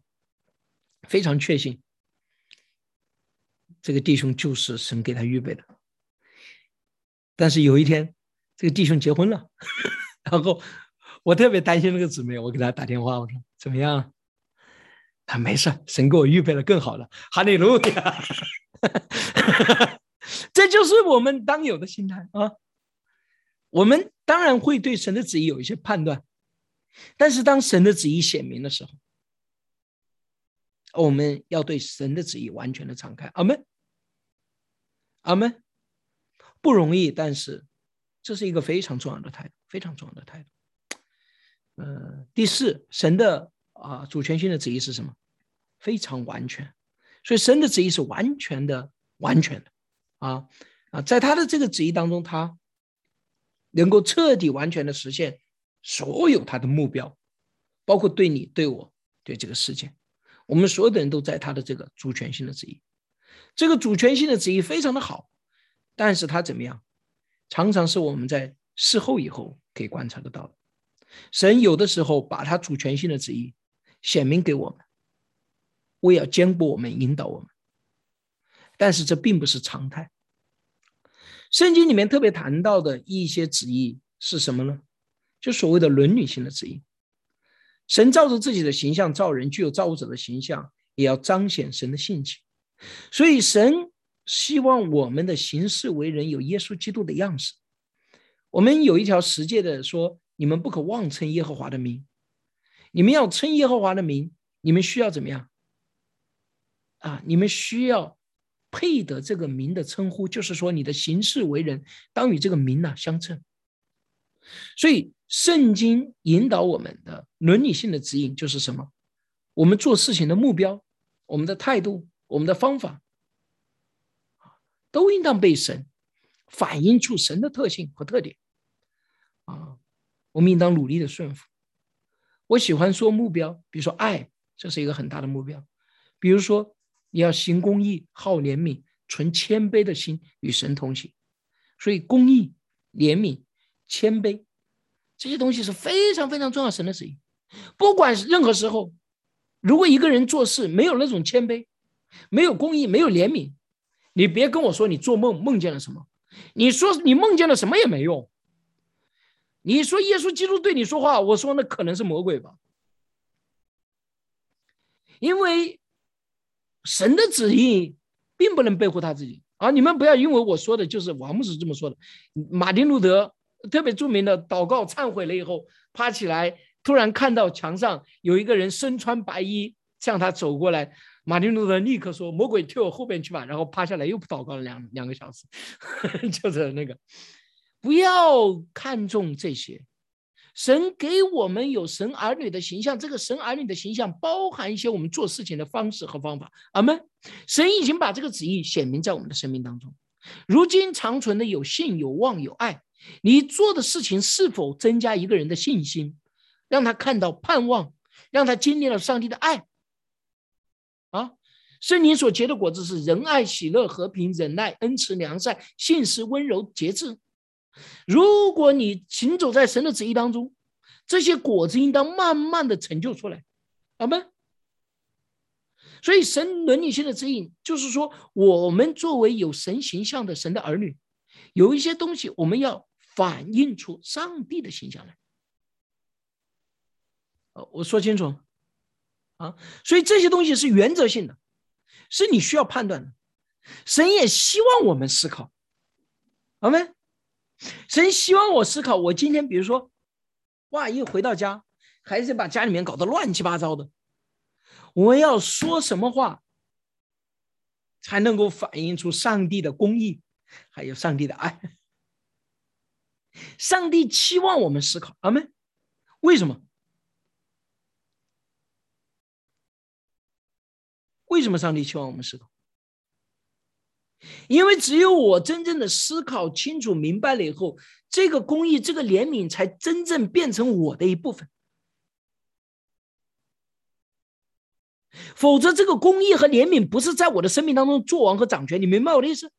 非常确信，这个弟兄就是神给他预备的。但是有一天，这个弟兄结婚了，然后我特别担心那个姊妹，我给他打电话，我说怎么样？他没事，神给我预备了更好的，哈利路亚。哈哈哈这就是我们当有的心态啊。我们当然会对神的旨意有一些判断，但是当神的旨意显明的时候，我们要对神的旨意完全的敞开。阿门，阿门。不容易，但是这是一个非常重要的态度，非常重要的态度。呃，第四，神的啊主权性的旨意是什么？非常完全，所以神的旨意是完全的、完全的啊啊，在他的这个旨意当中，他能够彻底、完全的实现所有他的目标，包括对你、对我、对这个世界，我们所有的人都在他的这个主权性的旨意。这个主权性的旨意非常的好，但是他怎么样？常常是我们在事后以后可以观察得到的。神有的时候把他主权性的旨意显明给我们。为要兼顾我们，引导我们，但是这并不是常态。圣经里面特别谈到的一些旨意是什么呢？就所谓的伦理性的旨意。神照着自己的形象造人，具有造物者的形象，也要彰显神的性情。所以，神希望我们的行事为人有耶稣基督的样式。我们有一条十诫的说：你们不可妄称耶和华的名。你们要称耶和华的名，你们需要怎么样？啊，你们需要配得这个名的称呼，就是说你的行事为人当与这个名呢相称。所以，圣经引导我们的伦理性的指引就是什么？我们做事情的目标、我们的态度、我们的方法，都应当被神反映出神的特性和特点。啊，我们应当努力的顺服。我喜欢说目标，比如说爱，这是一个很大的目标。比如说。你要行公义，好怜悯，存谦卑的心，与神同行。所以，公义、怜悯、谦卑这些东西是非常非常重要。神的旨意，不管任何时候，如果一个人做事没有那种谦卑，没有公义，没有怜悯，你别跟我说你做梦梦见了什么，你说你梦见了什么也没用。你说耶稣基督对你说话，我说那可能是魔鬼吧，因为。神的旨意并不能背负他自己啊！你们不要因为我说的就是王牧师这么说的。马丁路德特别著名的祷告忏悔了以后，趴起来，突然看到墙上有一个人身穿白衣向他走过来，马丁路德立刻说：“魔鬼退我后边去吧！”然后趴下来又祷告了两两个小时，就是那个，不要看重这些。神给我们有神儿女的形象，这个神儿女的形象包含一些我们做事情的方式和方法。阿门。神已经把这个旨意显明在我们的生命当中。如今长存的有信、有望、有爱。你做的事情是否增加一个人的信心，让他看到盼望，让他经历了上帝的爱？啊，圣灵所结的果子是仁爱、喜乐、和平、忍耐、恩慈、良善、信实、温柔、节制。如果你行走在神的旨意当中，这些果子应当慢慢的成就出来，好吗？所以神伦理性的指引就是说，我们作为有神形象的神的儿女，有一些东西我们要反映出上帝的形象来。我说清楚啊，所以这些东西是原则性的，是你需要判断的。神也希望我们思考，好没？神希望我思考，我今天比如说，哇，一回到家，孩子把家里面搞得乱七八糟的，我要说什么话，才能够反映出上帝的公义，还有上帝的爱？上帝期望我们思考，阿门。为什么？为什么上帝期望我们思考？因为只有我真正的思考清楚、明白了以后，这个公益、这个怜悯才真正变成我的一部分。否则，这个公益和怜悯不是在我的生命当中做王和掌权。你明白我的意思？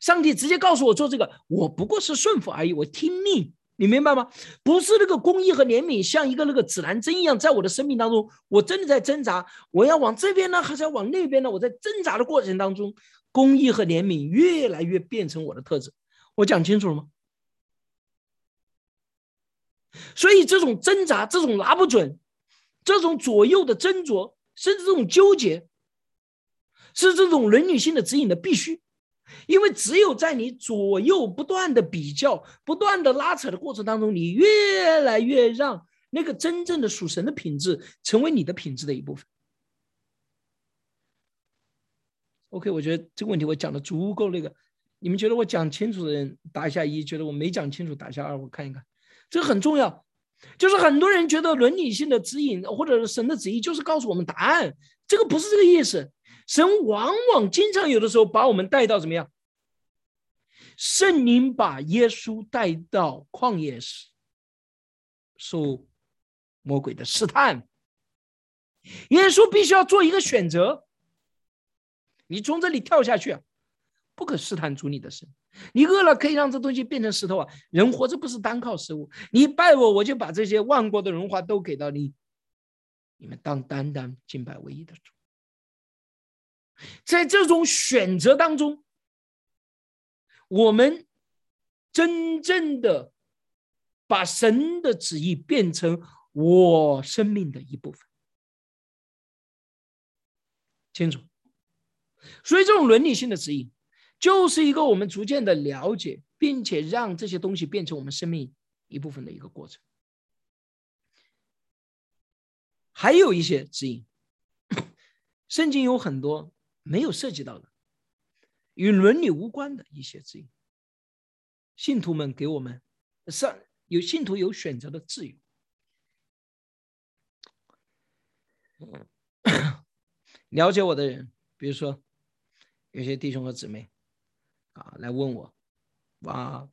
上帝直接告诉我做这个，我不过是顺服而已，我听命。你明白吗？不是那个公益和怜悯像一个那个指南针一样，在我的生命当中，我真的在挣扎，我要往这边呢，还是要往那边呢？我在挣扎的过程当中。公益和怜悯越来越变成我的特质，我讲清楚了吗？所以这种挣扎、这种拿不准、这种左右的斟酌，甚至这种纠结，是这种伦理性的指引的必须。因为只有在你左右不断的比较、不断的拉扯的过程当中，你越来越让那个真正的属神的品质成为你的品质的一部分。OK，我觉得这个问题我讲的足够那个，你们觉得我讲清楚的人打一下一，觉得我没讲清楚打一下二，我看一看，这个很重要。就是很多人觉得伦理性的指引或者是神的旨意就是告诉我们答案，这个不是这个意思。神往往经常有的时候把我们带到怎么样？圣灵把耶稣带到旷野时，受魔鬼的试探，耶稣必须要做一个选择。你从这里跳下去啊，不可试探主你的神。你饿了可以让这东西变成石头啊。人活着不是单靠食物，你拜我，我就把这些万国的荣华都给到你。你们当单单敬拜唯一的主。在这种选择当中，我们真正的把神的旨意变成我生命的一部分，清楚。所以，这种伦理性的指引，就是一个我们逐渐的了解，并且让这些东西变成我们生命一部分的一个过程。还有一些指引，圣经有很多没有涉及到的，与伦理无关的一些指引。信徒们给我们上有信徒有选择的自由。了解我的人，比如说。有些弟兄和姊妹，啊，来问我，哇，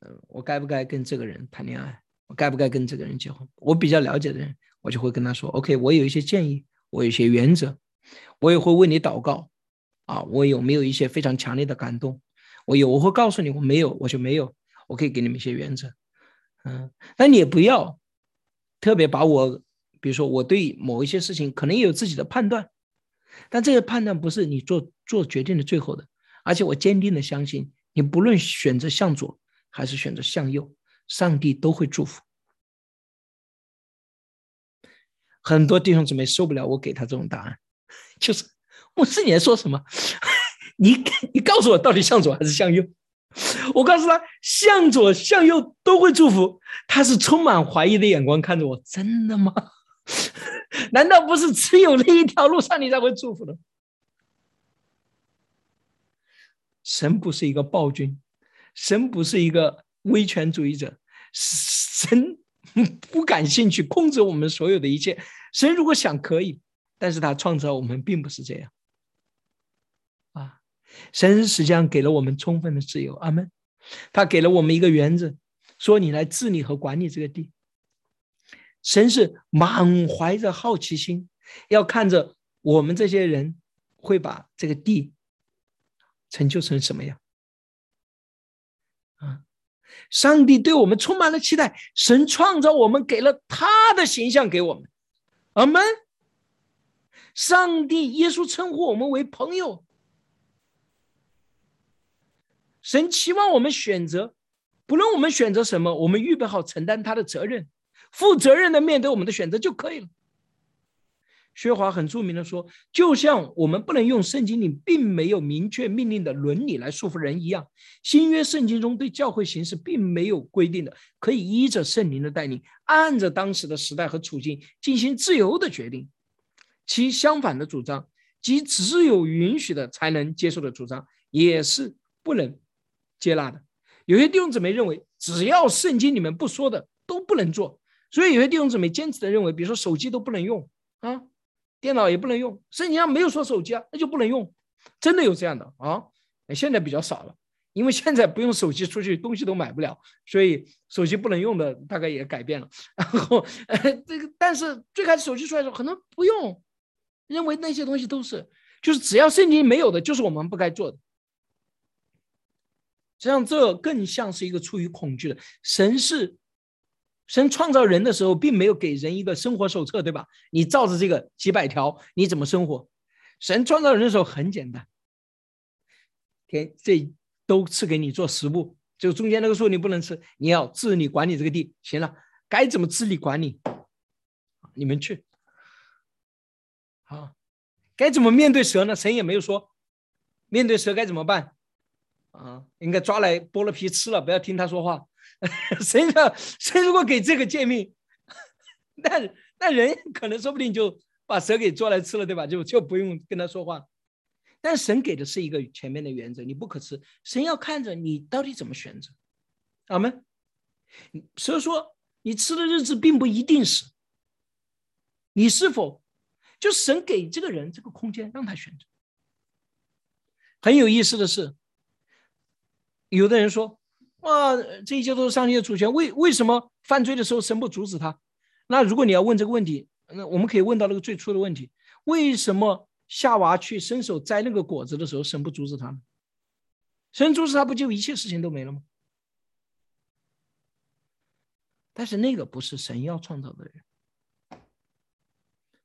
嗯，我该不该跟这个人谈恋爱？我该不该跟这个人结婚？我比较了解的人，我就会跟他说，OK，我有一些建议，我有一些原则，我也会为你祷告，啊，我有没有一些非常强烈的感动？我有，我会告诉你，我没有，我就没有，我可以给你们一些原则，嗯，但你也不要特别把我，比如说我对某一些事情可能有自己的判断。但这个判断不是你做做决定的最后的，而且我坚定的相信，你不论选择向左还是选择向右，上帝都会祝福。很多弟兄姊妹受不了我给他这种答案，就是牧师你在说什么？你你告诉我到底向左还是向右？我告诉他向左向右都会祝福，他是充满怀疑的眼光看着我，真的吗？难道不是只有那一条路上你才会祝福的？神不是一个暴君，神不是一个威权主义者，神不感兴趣控制我们所有的一切。神如果想可以，但是他创造我们并不是这样。啊，神实际上给了我们充分的自由。阿门。他给了我们一个原则，说你来治理和管理这个地。神是满怀着好奇心，要看着我们这些人会把这个地成就成什么样。啊，上帝对我们充满了期待。神创造我们，给了他的形象给我们。阿门。上帝、耶稣称呼我们为朋友。神期望我们选择，不论我们选择什么，我们预备好承担他的责任。负责任的面对我们的选择就可以了。薛华很著名的说：“就像我们不能用圣经里并没有明确命令的伦理来束缚人一样，新约圣经中对教会形式并没有规定的，可以依着圣灵的带领，按着当时的时代和处境进行自由的决定。其相反的主张，即只有允许的才能接受的主张，也是不能接纳的。有些弟兄姊妹认为，只要圣经里面不说的都不能做。”所以有些弟兄姊妹坚持的认为，比如说手机都不能用啊，电脑也不能用，圣经上没有说手机啊，那就不能用，真的有这样的啊？现在比较少了，因为现在不用手机出去东西都买不了，所以手机不能用的大概也改变了。然后这个，但是最开始手机出来的时候，可能不用，认为那些东西都是，就是只要圣经没有的，就是我们不该做的。实际上，这更像是一个出于恐惧的神是。神创造人的时候，并没有给人一个生活手册，对吧？你照着这个几百条，你怎么生活？神创造人的时候很简单，天这都赐给你做食物，就中间那个树你不能吃，你要治理管理这个地。行了，该怎么治理管理？你们去。好，该怎么面对蛇呢？神也没有说，面对蛇该怎么办啊？应该抓来剥了皮吃了，不要听他说话。神要神如果给这个诫命，那那人可能说不定就把蛇给捉来吃了，对吧？就就不用跟他说话。但神给的是一个前面的原则，你不可吃。神要看着你到底怎么选择，好吗？所以说，你吃的日子并不一定是你是否就神给这个人这个空间让他选择。很有意思的是，有的人说：“哇，这一切都是上帝的主权，为为什么犯罪的时候神不阻止他？”那如果你要问这个问题，那我们可以问到那个最初的问题：为什么夏娃去伸手摘那个果子的时候，神不阻止他呢？神阻止他，不就一切事情都没了吗？但是那个不是神要创造的人，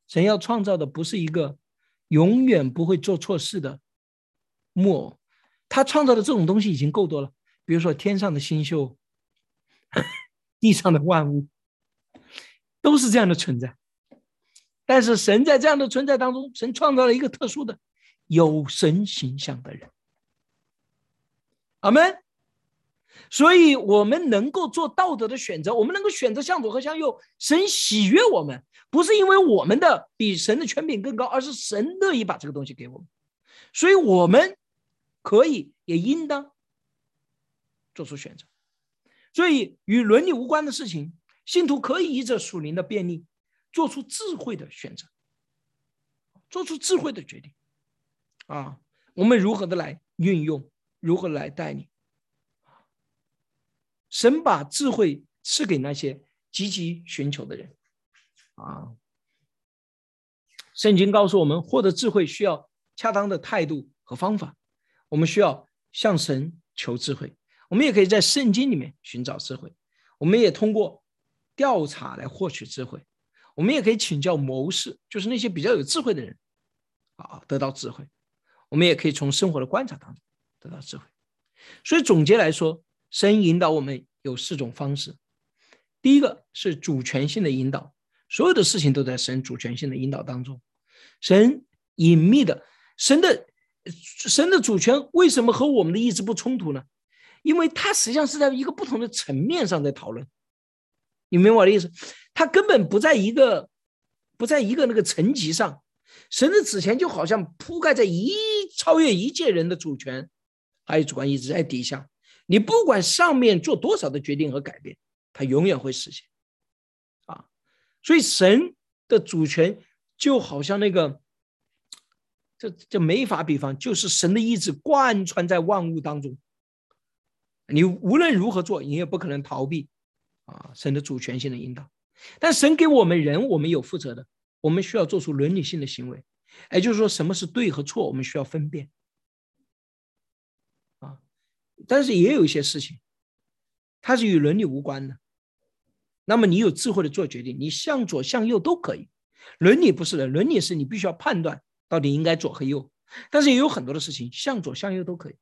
神要创造的不是一个永远不会做错事的木偶，他创造的这种东西已经够多了。比如说天上的星宿，地上的万物，都是这样的存在。但是神在这样的存在当中，神创造了一个特殊的有神形象的人。阿门。所以，我们能够做道德的选择，我们能够选择向左和向右。神喜悦我们，不是因为我们的比神的权柄更高，而是神乐意把这个东西给我们。所以，我们可以也应当做出选择。所以，与伦理无关的事情，信徒可以依着属灵的便利，做出智慧的选择，做出智慧的决定。啊，我们如何的来运用，如何来带领？神把智慧赐给那些积极寻求的人，啊，圣经告诉我们，获得智慧需要恰当的态度和方法。我们需要向神求智慧，我们也可以在圣经里面寻找智慧。我们也通过调查来获取智慧，我们也可以请教谋士，就是那些比较有智慧的人，啊，得到智慧。我们也可以从生活的观察当中得到智慧。所以总结来说。神引导我们有四种方式，第一个是主权性的引导，所有的事情都在神主权性的引导当中。神隐秘的，神的神的主权为什么和我们的意志不冲突呢？因为它实际上是在一个不同的层面上在讨论。你明白我的意思？它根本不在一个不在一个那个层级上。神的主权就好像铺盖在一超越一切人的主权，还有主观意志在底下。你不管上面做多少的决定和改变，它永远会实现，啊，所以神的主权就好像那个，这这没法比方，就是神的意志贯穿在万物当中。你无论如何做，你也不可能逃避啊神的主权性的引导。但神给我们人，我们有负责的，我们需要做出伦理性的行为，也就是说，什么是对和错，我们需要分辨啊。但是也有一些事情，它是与伦理无关的。那么你有智慧的做决定，你向左向右都可以。伦理不是的，伦理是你必须要判断到底应该左和右。但是也有很多的事情向左向右都可以。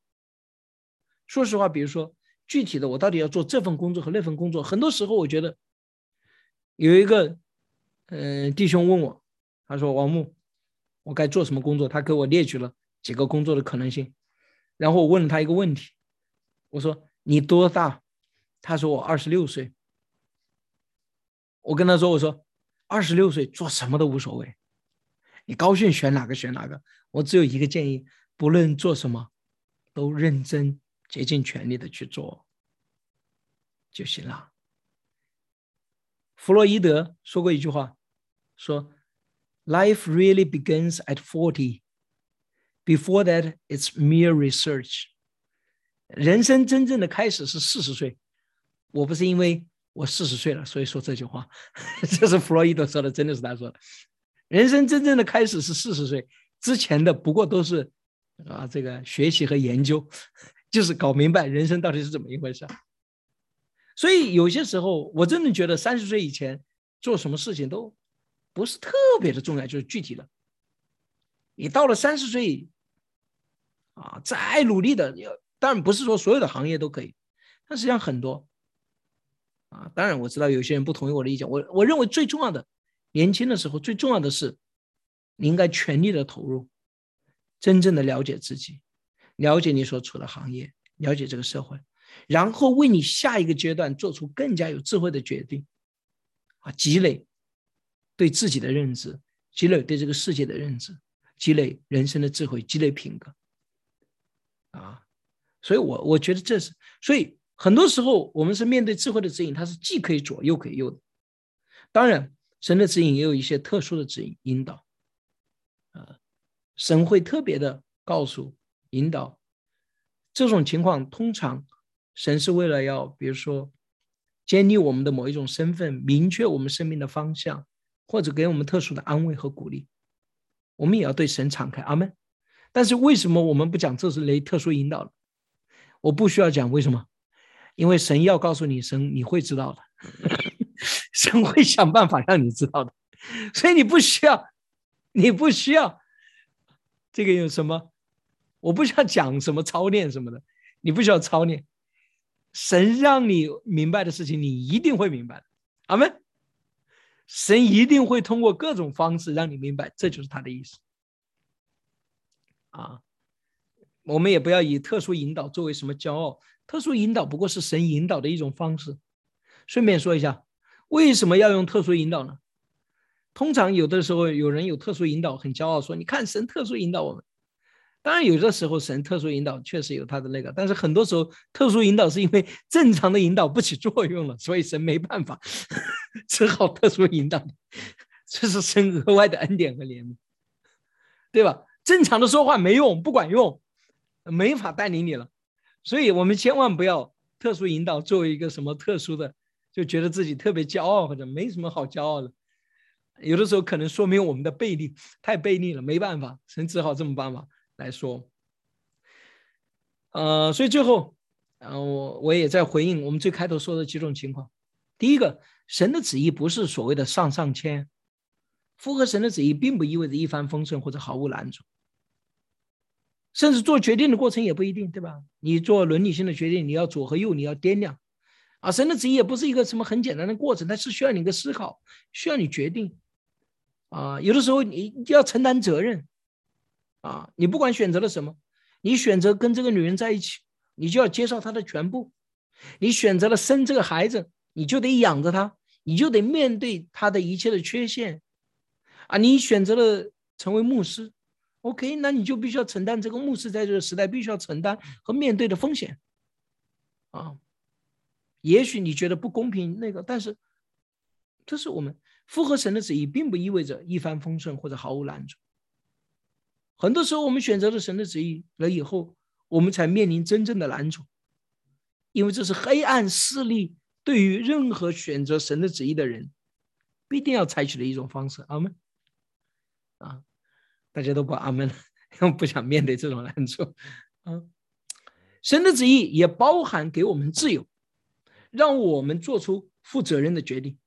说实话，比如说具体的，我到底要做这份工作和那份工作，很多时候我觉得有一个嗯弟兄问我，他说王木，我该做什么工作？他给我列举了几个工作的可能性，然后我问了他一个问题。我说你多大？他说我二十六岁。我跟他说我说二十六岁做什么都无所谓，你高兴选哪个选哪个。我只有一个建议，不论做什么，都认真竭尽全力的去做就行了。弗洛伊德说过一句话，说：“Life really begins at forty. Before that, it's mere research.” 人生真正的开始是四十岁，我不是因为我四十岁了，所以说这句话，这是弗洛伊德说的，真的是他说的。人生真正的开始是四十岁之前的，不过都是啊，这个学习和研究，就是搞明白人生到底是怎么一回事。所以有些时候，我真的觉得三十岁以前做什么事情都不是特别的重要，就是具体的。你到了三十岁，啊，再努力的。当然不是说所有的行业都可以，但实际上很多，啊，当然我知道有些人不同意我的意见。我我认为最重要的，年轻的时候最重要的是，你应该全力的投入，真正的了解自己，了解你所处的行业，了解这个社会，然后为你下一个阶段做出更加有智慧的决定，啊，积累对自己的认知，积累对这个世界的认知，积累人生的智慧，积累品格，啊，所以我我觉得这是，所以很多时候我们是面对智慧的指引，它是既可以左又可以右的，当然。神的指引也有一些特殊的指引引导，啊，神会特别的告诉引导，这种情况通常神是为了要，比如说建立我们的某一种身份，明确我们生命的方向，或者给我们特殊的安慰和鼓励，我们也要对神敞开。阿门。但是为什么我们不讲这是雷特殊引导了？我不需要讲为什么，因为神要告诉你，神你会知道的。神会想办法让你知道的，所以你不需要，你不需要这个有什么？我不需要讲什么操练什么的，你不需要操练。神让你明白的事情，你一定会明白。阿门。神一定会通过各种方式让你明白，这就是他的意思。啊，我们也不要以特殊引导作为什么骄傲，特殊引导不过是神引导的一种方式。顺便说一下。为什么要用特殊引导呢？通常有的时候有人有特殊引导，很骄傲说：“你看神特殊引导我们。”当然，有的时候神特殊引导确实有他的那个，但是很多时候特殊引导是因为 正常的引导不起作用了，所以神没办法，只好特殊引导。这是神额外的恩典和怜悯，对吧？正常的说话没用，不管用，没法带领你了。所以我们千万不要特殊引导作为一个什么特殊的。就觉得自己特别骄傲，或者没什么好骄傲的，有的时候可能说明我们的背逆太背逆了，没办法，神只好这么办法来说。呃，所以最后，呃，我我也在回应我们最开头说的几种情况。第一个，神的旨意不是所谓的上上签，符合神的旨意，并不意味着一帆风顺或者毫无难处，甚至做决定的过程也不一定，对吧？你做伦理性的决定，你要左和右，你要掂量。啊，神的旨意也不是一个什么很简单的过程，它是需要你一个思考，需要你决定。啊，有的时候你要承担责任。啊，你不管选择了什么，你选择跟这个女人在一起，你就要接受她的全部。你选择了生这个孩子，你就得养着她，你就得面对他的一切的缺陷。啊，你选择了成为牧师，OK，那你就必须要承担这个牧师在这个时代必须要承担和面对的风险。啊。也许你觉得不公平，那个，但是这是我们符合神的旨意，并不意味着一帆风顺或者毫无难处。很多时候，我们选择了神的旨意了以后，我们才面临真正的难处，因为这是黑暗势力对于任何选择神的旨意的人必定要采取的一种方式。阿门。啊，大家都不阿门，因为不想面对这种难处。啊，神的旨意也包含给我们自由。让我们做出负责任的决定，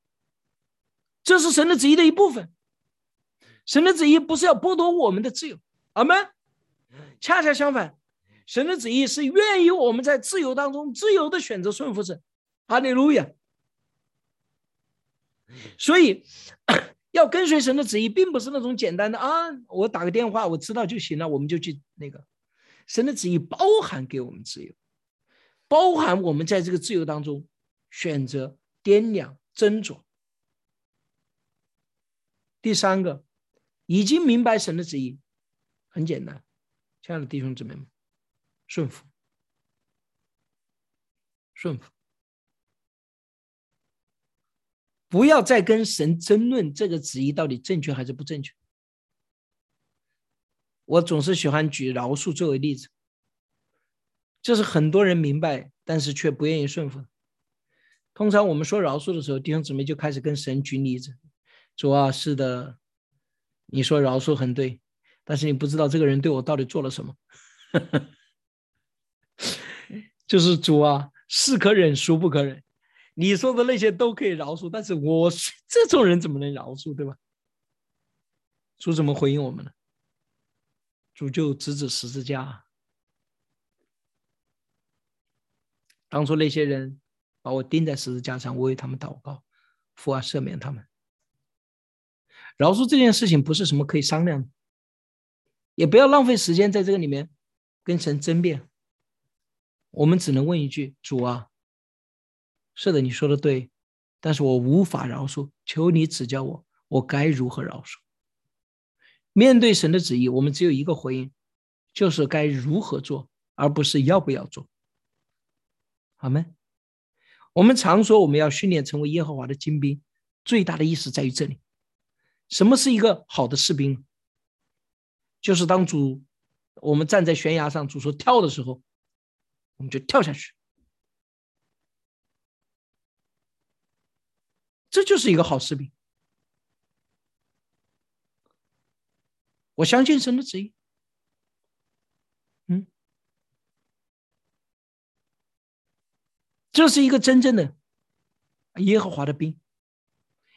这是神的旨意的一部分。神的旨意不是要剥夺我们的自由，阿门。恰恰相反，神的旨意是愿意我们在自由当中自由的选择顺服神。哈利路亚。所以，要跟随神的旨意，并不是那种简单的啊，我打个电话，我知道就行了，我们就去那个。神的旨意包含给我们自由，包含我们在这个自由当中。选择掂量斟酌。第三个，已经明白神的旨意，很简单，亲爱的弟兄姊妹们，顺服，顺服，不要再跟神争论这个旨意到底正确还是不正确。我总是喜欢举饶恕作为例子，这是很多人明白，但是却不愿意顺服。通常我们说饶恕的时候，弟兄姊妹就开始跟神举例子：“主啊，是的，你说饶恕很对，但是你不知道这个人对我到底做了什么。就是主啊，是可忍，孰不可忍？你说的那些都可以饶恕，但是我这种人怎么能饶恕，对吧？主怎么回应我们呢？主就指指十字架，当初那些人。”把我钉在十字架上，我为他们祷告，父啊，赦免他们。饶恕这件事情不是什么可以商量的，也不要浪费时间在这个里面跟神争辩。我们只能问一句：主啊，是的，你说的对，但是我无法饶恕，求你指教我，我该如何饶恕？面对神的旨意，我们只有一个回应，就是该如何做，而不是要不要做。好吗？我们常说我们要训练成为耶和华的精兵，最大的意思在于这里。什么是一个好的士兵？就是当主我们站在悬崖上，主说跳的时候，我们就跳下去。这就是一个好士兵。我相信神的旨意。嗯，这是一个真正的耶和华的兵，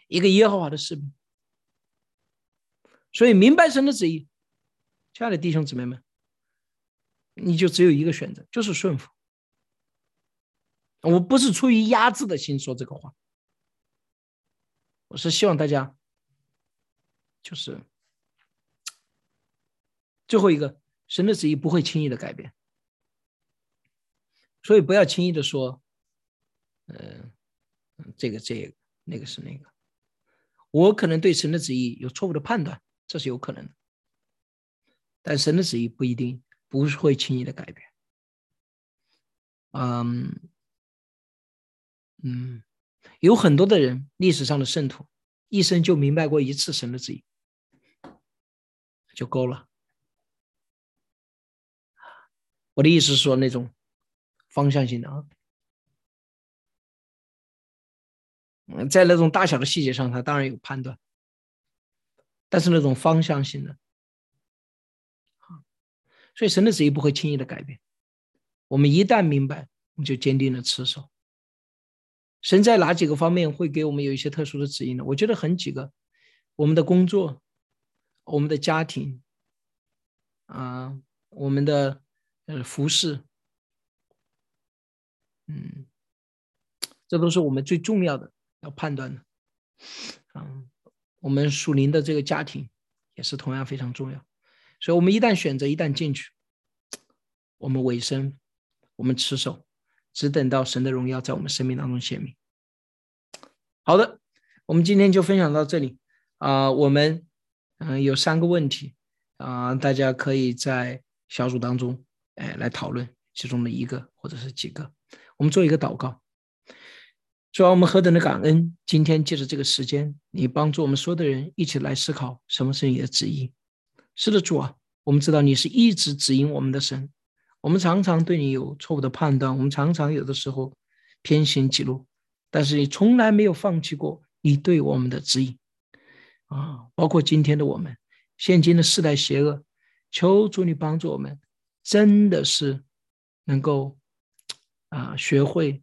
一个耶和华的士兵。所以，明白神的旨意，亲爱的弟兄姊妹们，你就只有一个选择，就是顺服。我不是出于压制的心说这个话，我是希望大家，就是最后一个，神的旨意不会轻易的改变，所以不要轻易的说，嗯，这个这个那个是那个，我可能对神的旨意有错误的判断。这是有可能的，但神的旨意不一定不会轻易的改变。嗯嗯，有很多的人，历史上的圣徒，一生就明白过一次神的旨意，就够了。我的意思是说，那种方向性的啊，嗯，在那种大小的细节上，他当然有判断。但是那种方向性的，所以神的旨意不会轻易的改变。我们一旦明白，我们就坚定的持守。神在哪几个方面会给我们有一些特殊的指引呢？我觉得很几个：我们的工作、我们的家庭，啊，我们的呃服饰，嗯，这都是我们最重要的要判断的，嗯。我们属灵的这个家庭也是同样非常重要，所以，我们一旦选择，一旦进去，我们尾声，我们持守，只等到神的荣耀在我们生命当中显明。好的，我们今天就分享到这里啊。我们嗯有三个问题啊，大家可以在小组当中哎来讨论其中的一个或者是几个。我们做一个祷告。主啊，我们何等的感恩！今天借着这个时间，你帮助我们所有的人一起来思考什么是你的旨意。是的，主啊，我们知道你是一直指引我们的神。我们常常对你有错误的判断，我们常常有的时候偏行己路，但是你从来没有放弃过你对我们的指引。啊，包括今天的我们，现今的世代邪恶，求主你帮助我们，真的是能够啊学会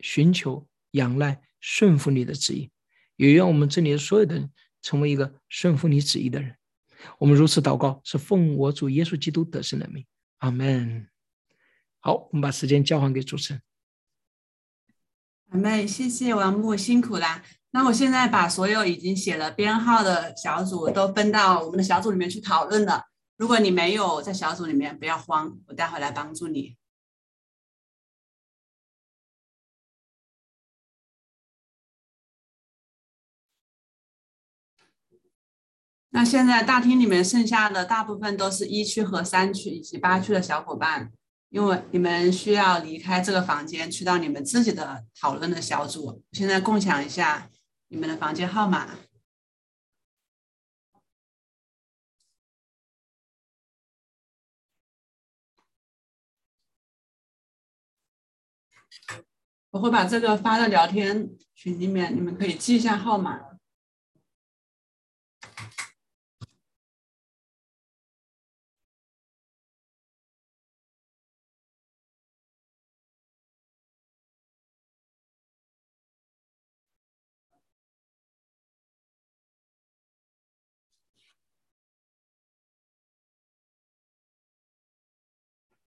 寻求。仰赖顺服你的旨意，也愿我们这里的所有的人成为一个顺服你旨意的人。我们如此祷告，是奉我主耶稣基督得胜的名，阿门。好，我们把时间交还给主持人。阿妹，谢谢王木，辛苦啦。那我现在把所有已经写了编号的小组都分到我们的小组里面去讨论了。如果你没有在小组里面，不要慌，我待会来帮助你。那现在大厅里面剩下的大部分都是一区和三区以及八区的小伙伴，因为你们需要离开这个房间，去到你们自己的讨论的小组。现在共享一下你们的房间号码，我会把这个发到聊天群里面，你们可以记一下号码。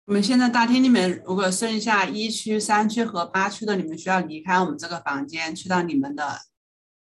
我们现在大厅里面，如果剩下一区、三区和八区的，你们需要离开我们这个房间，去到你们的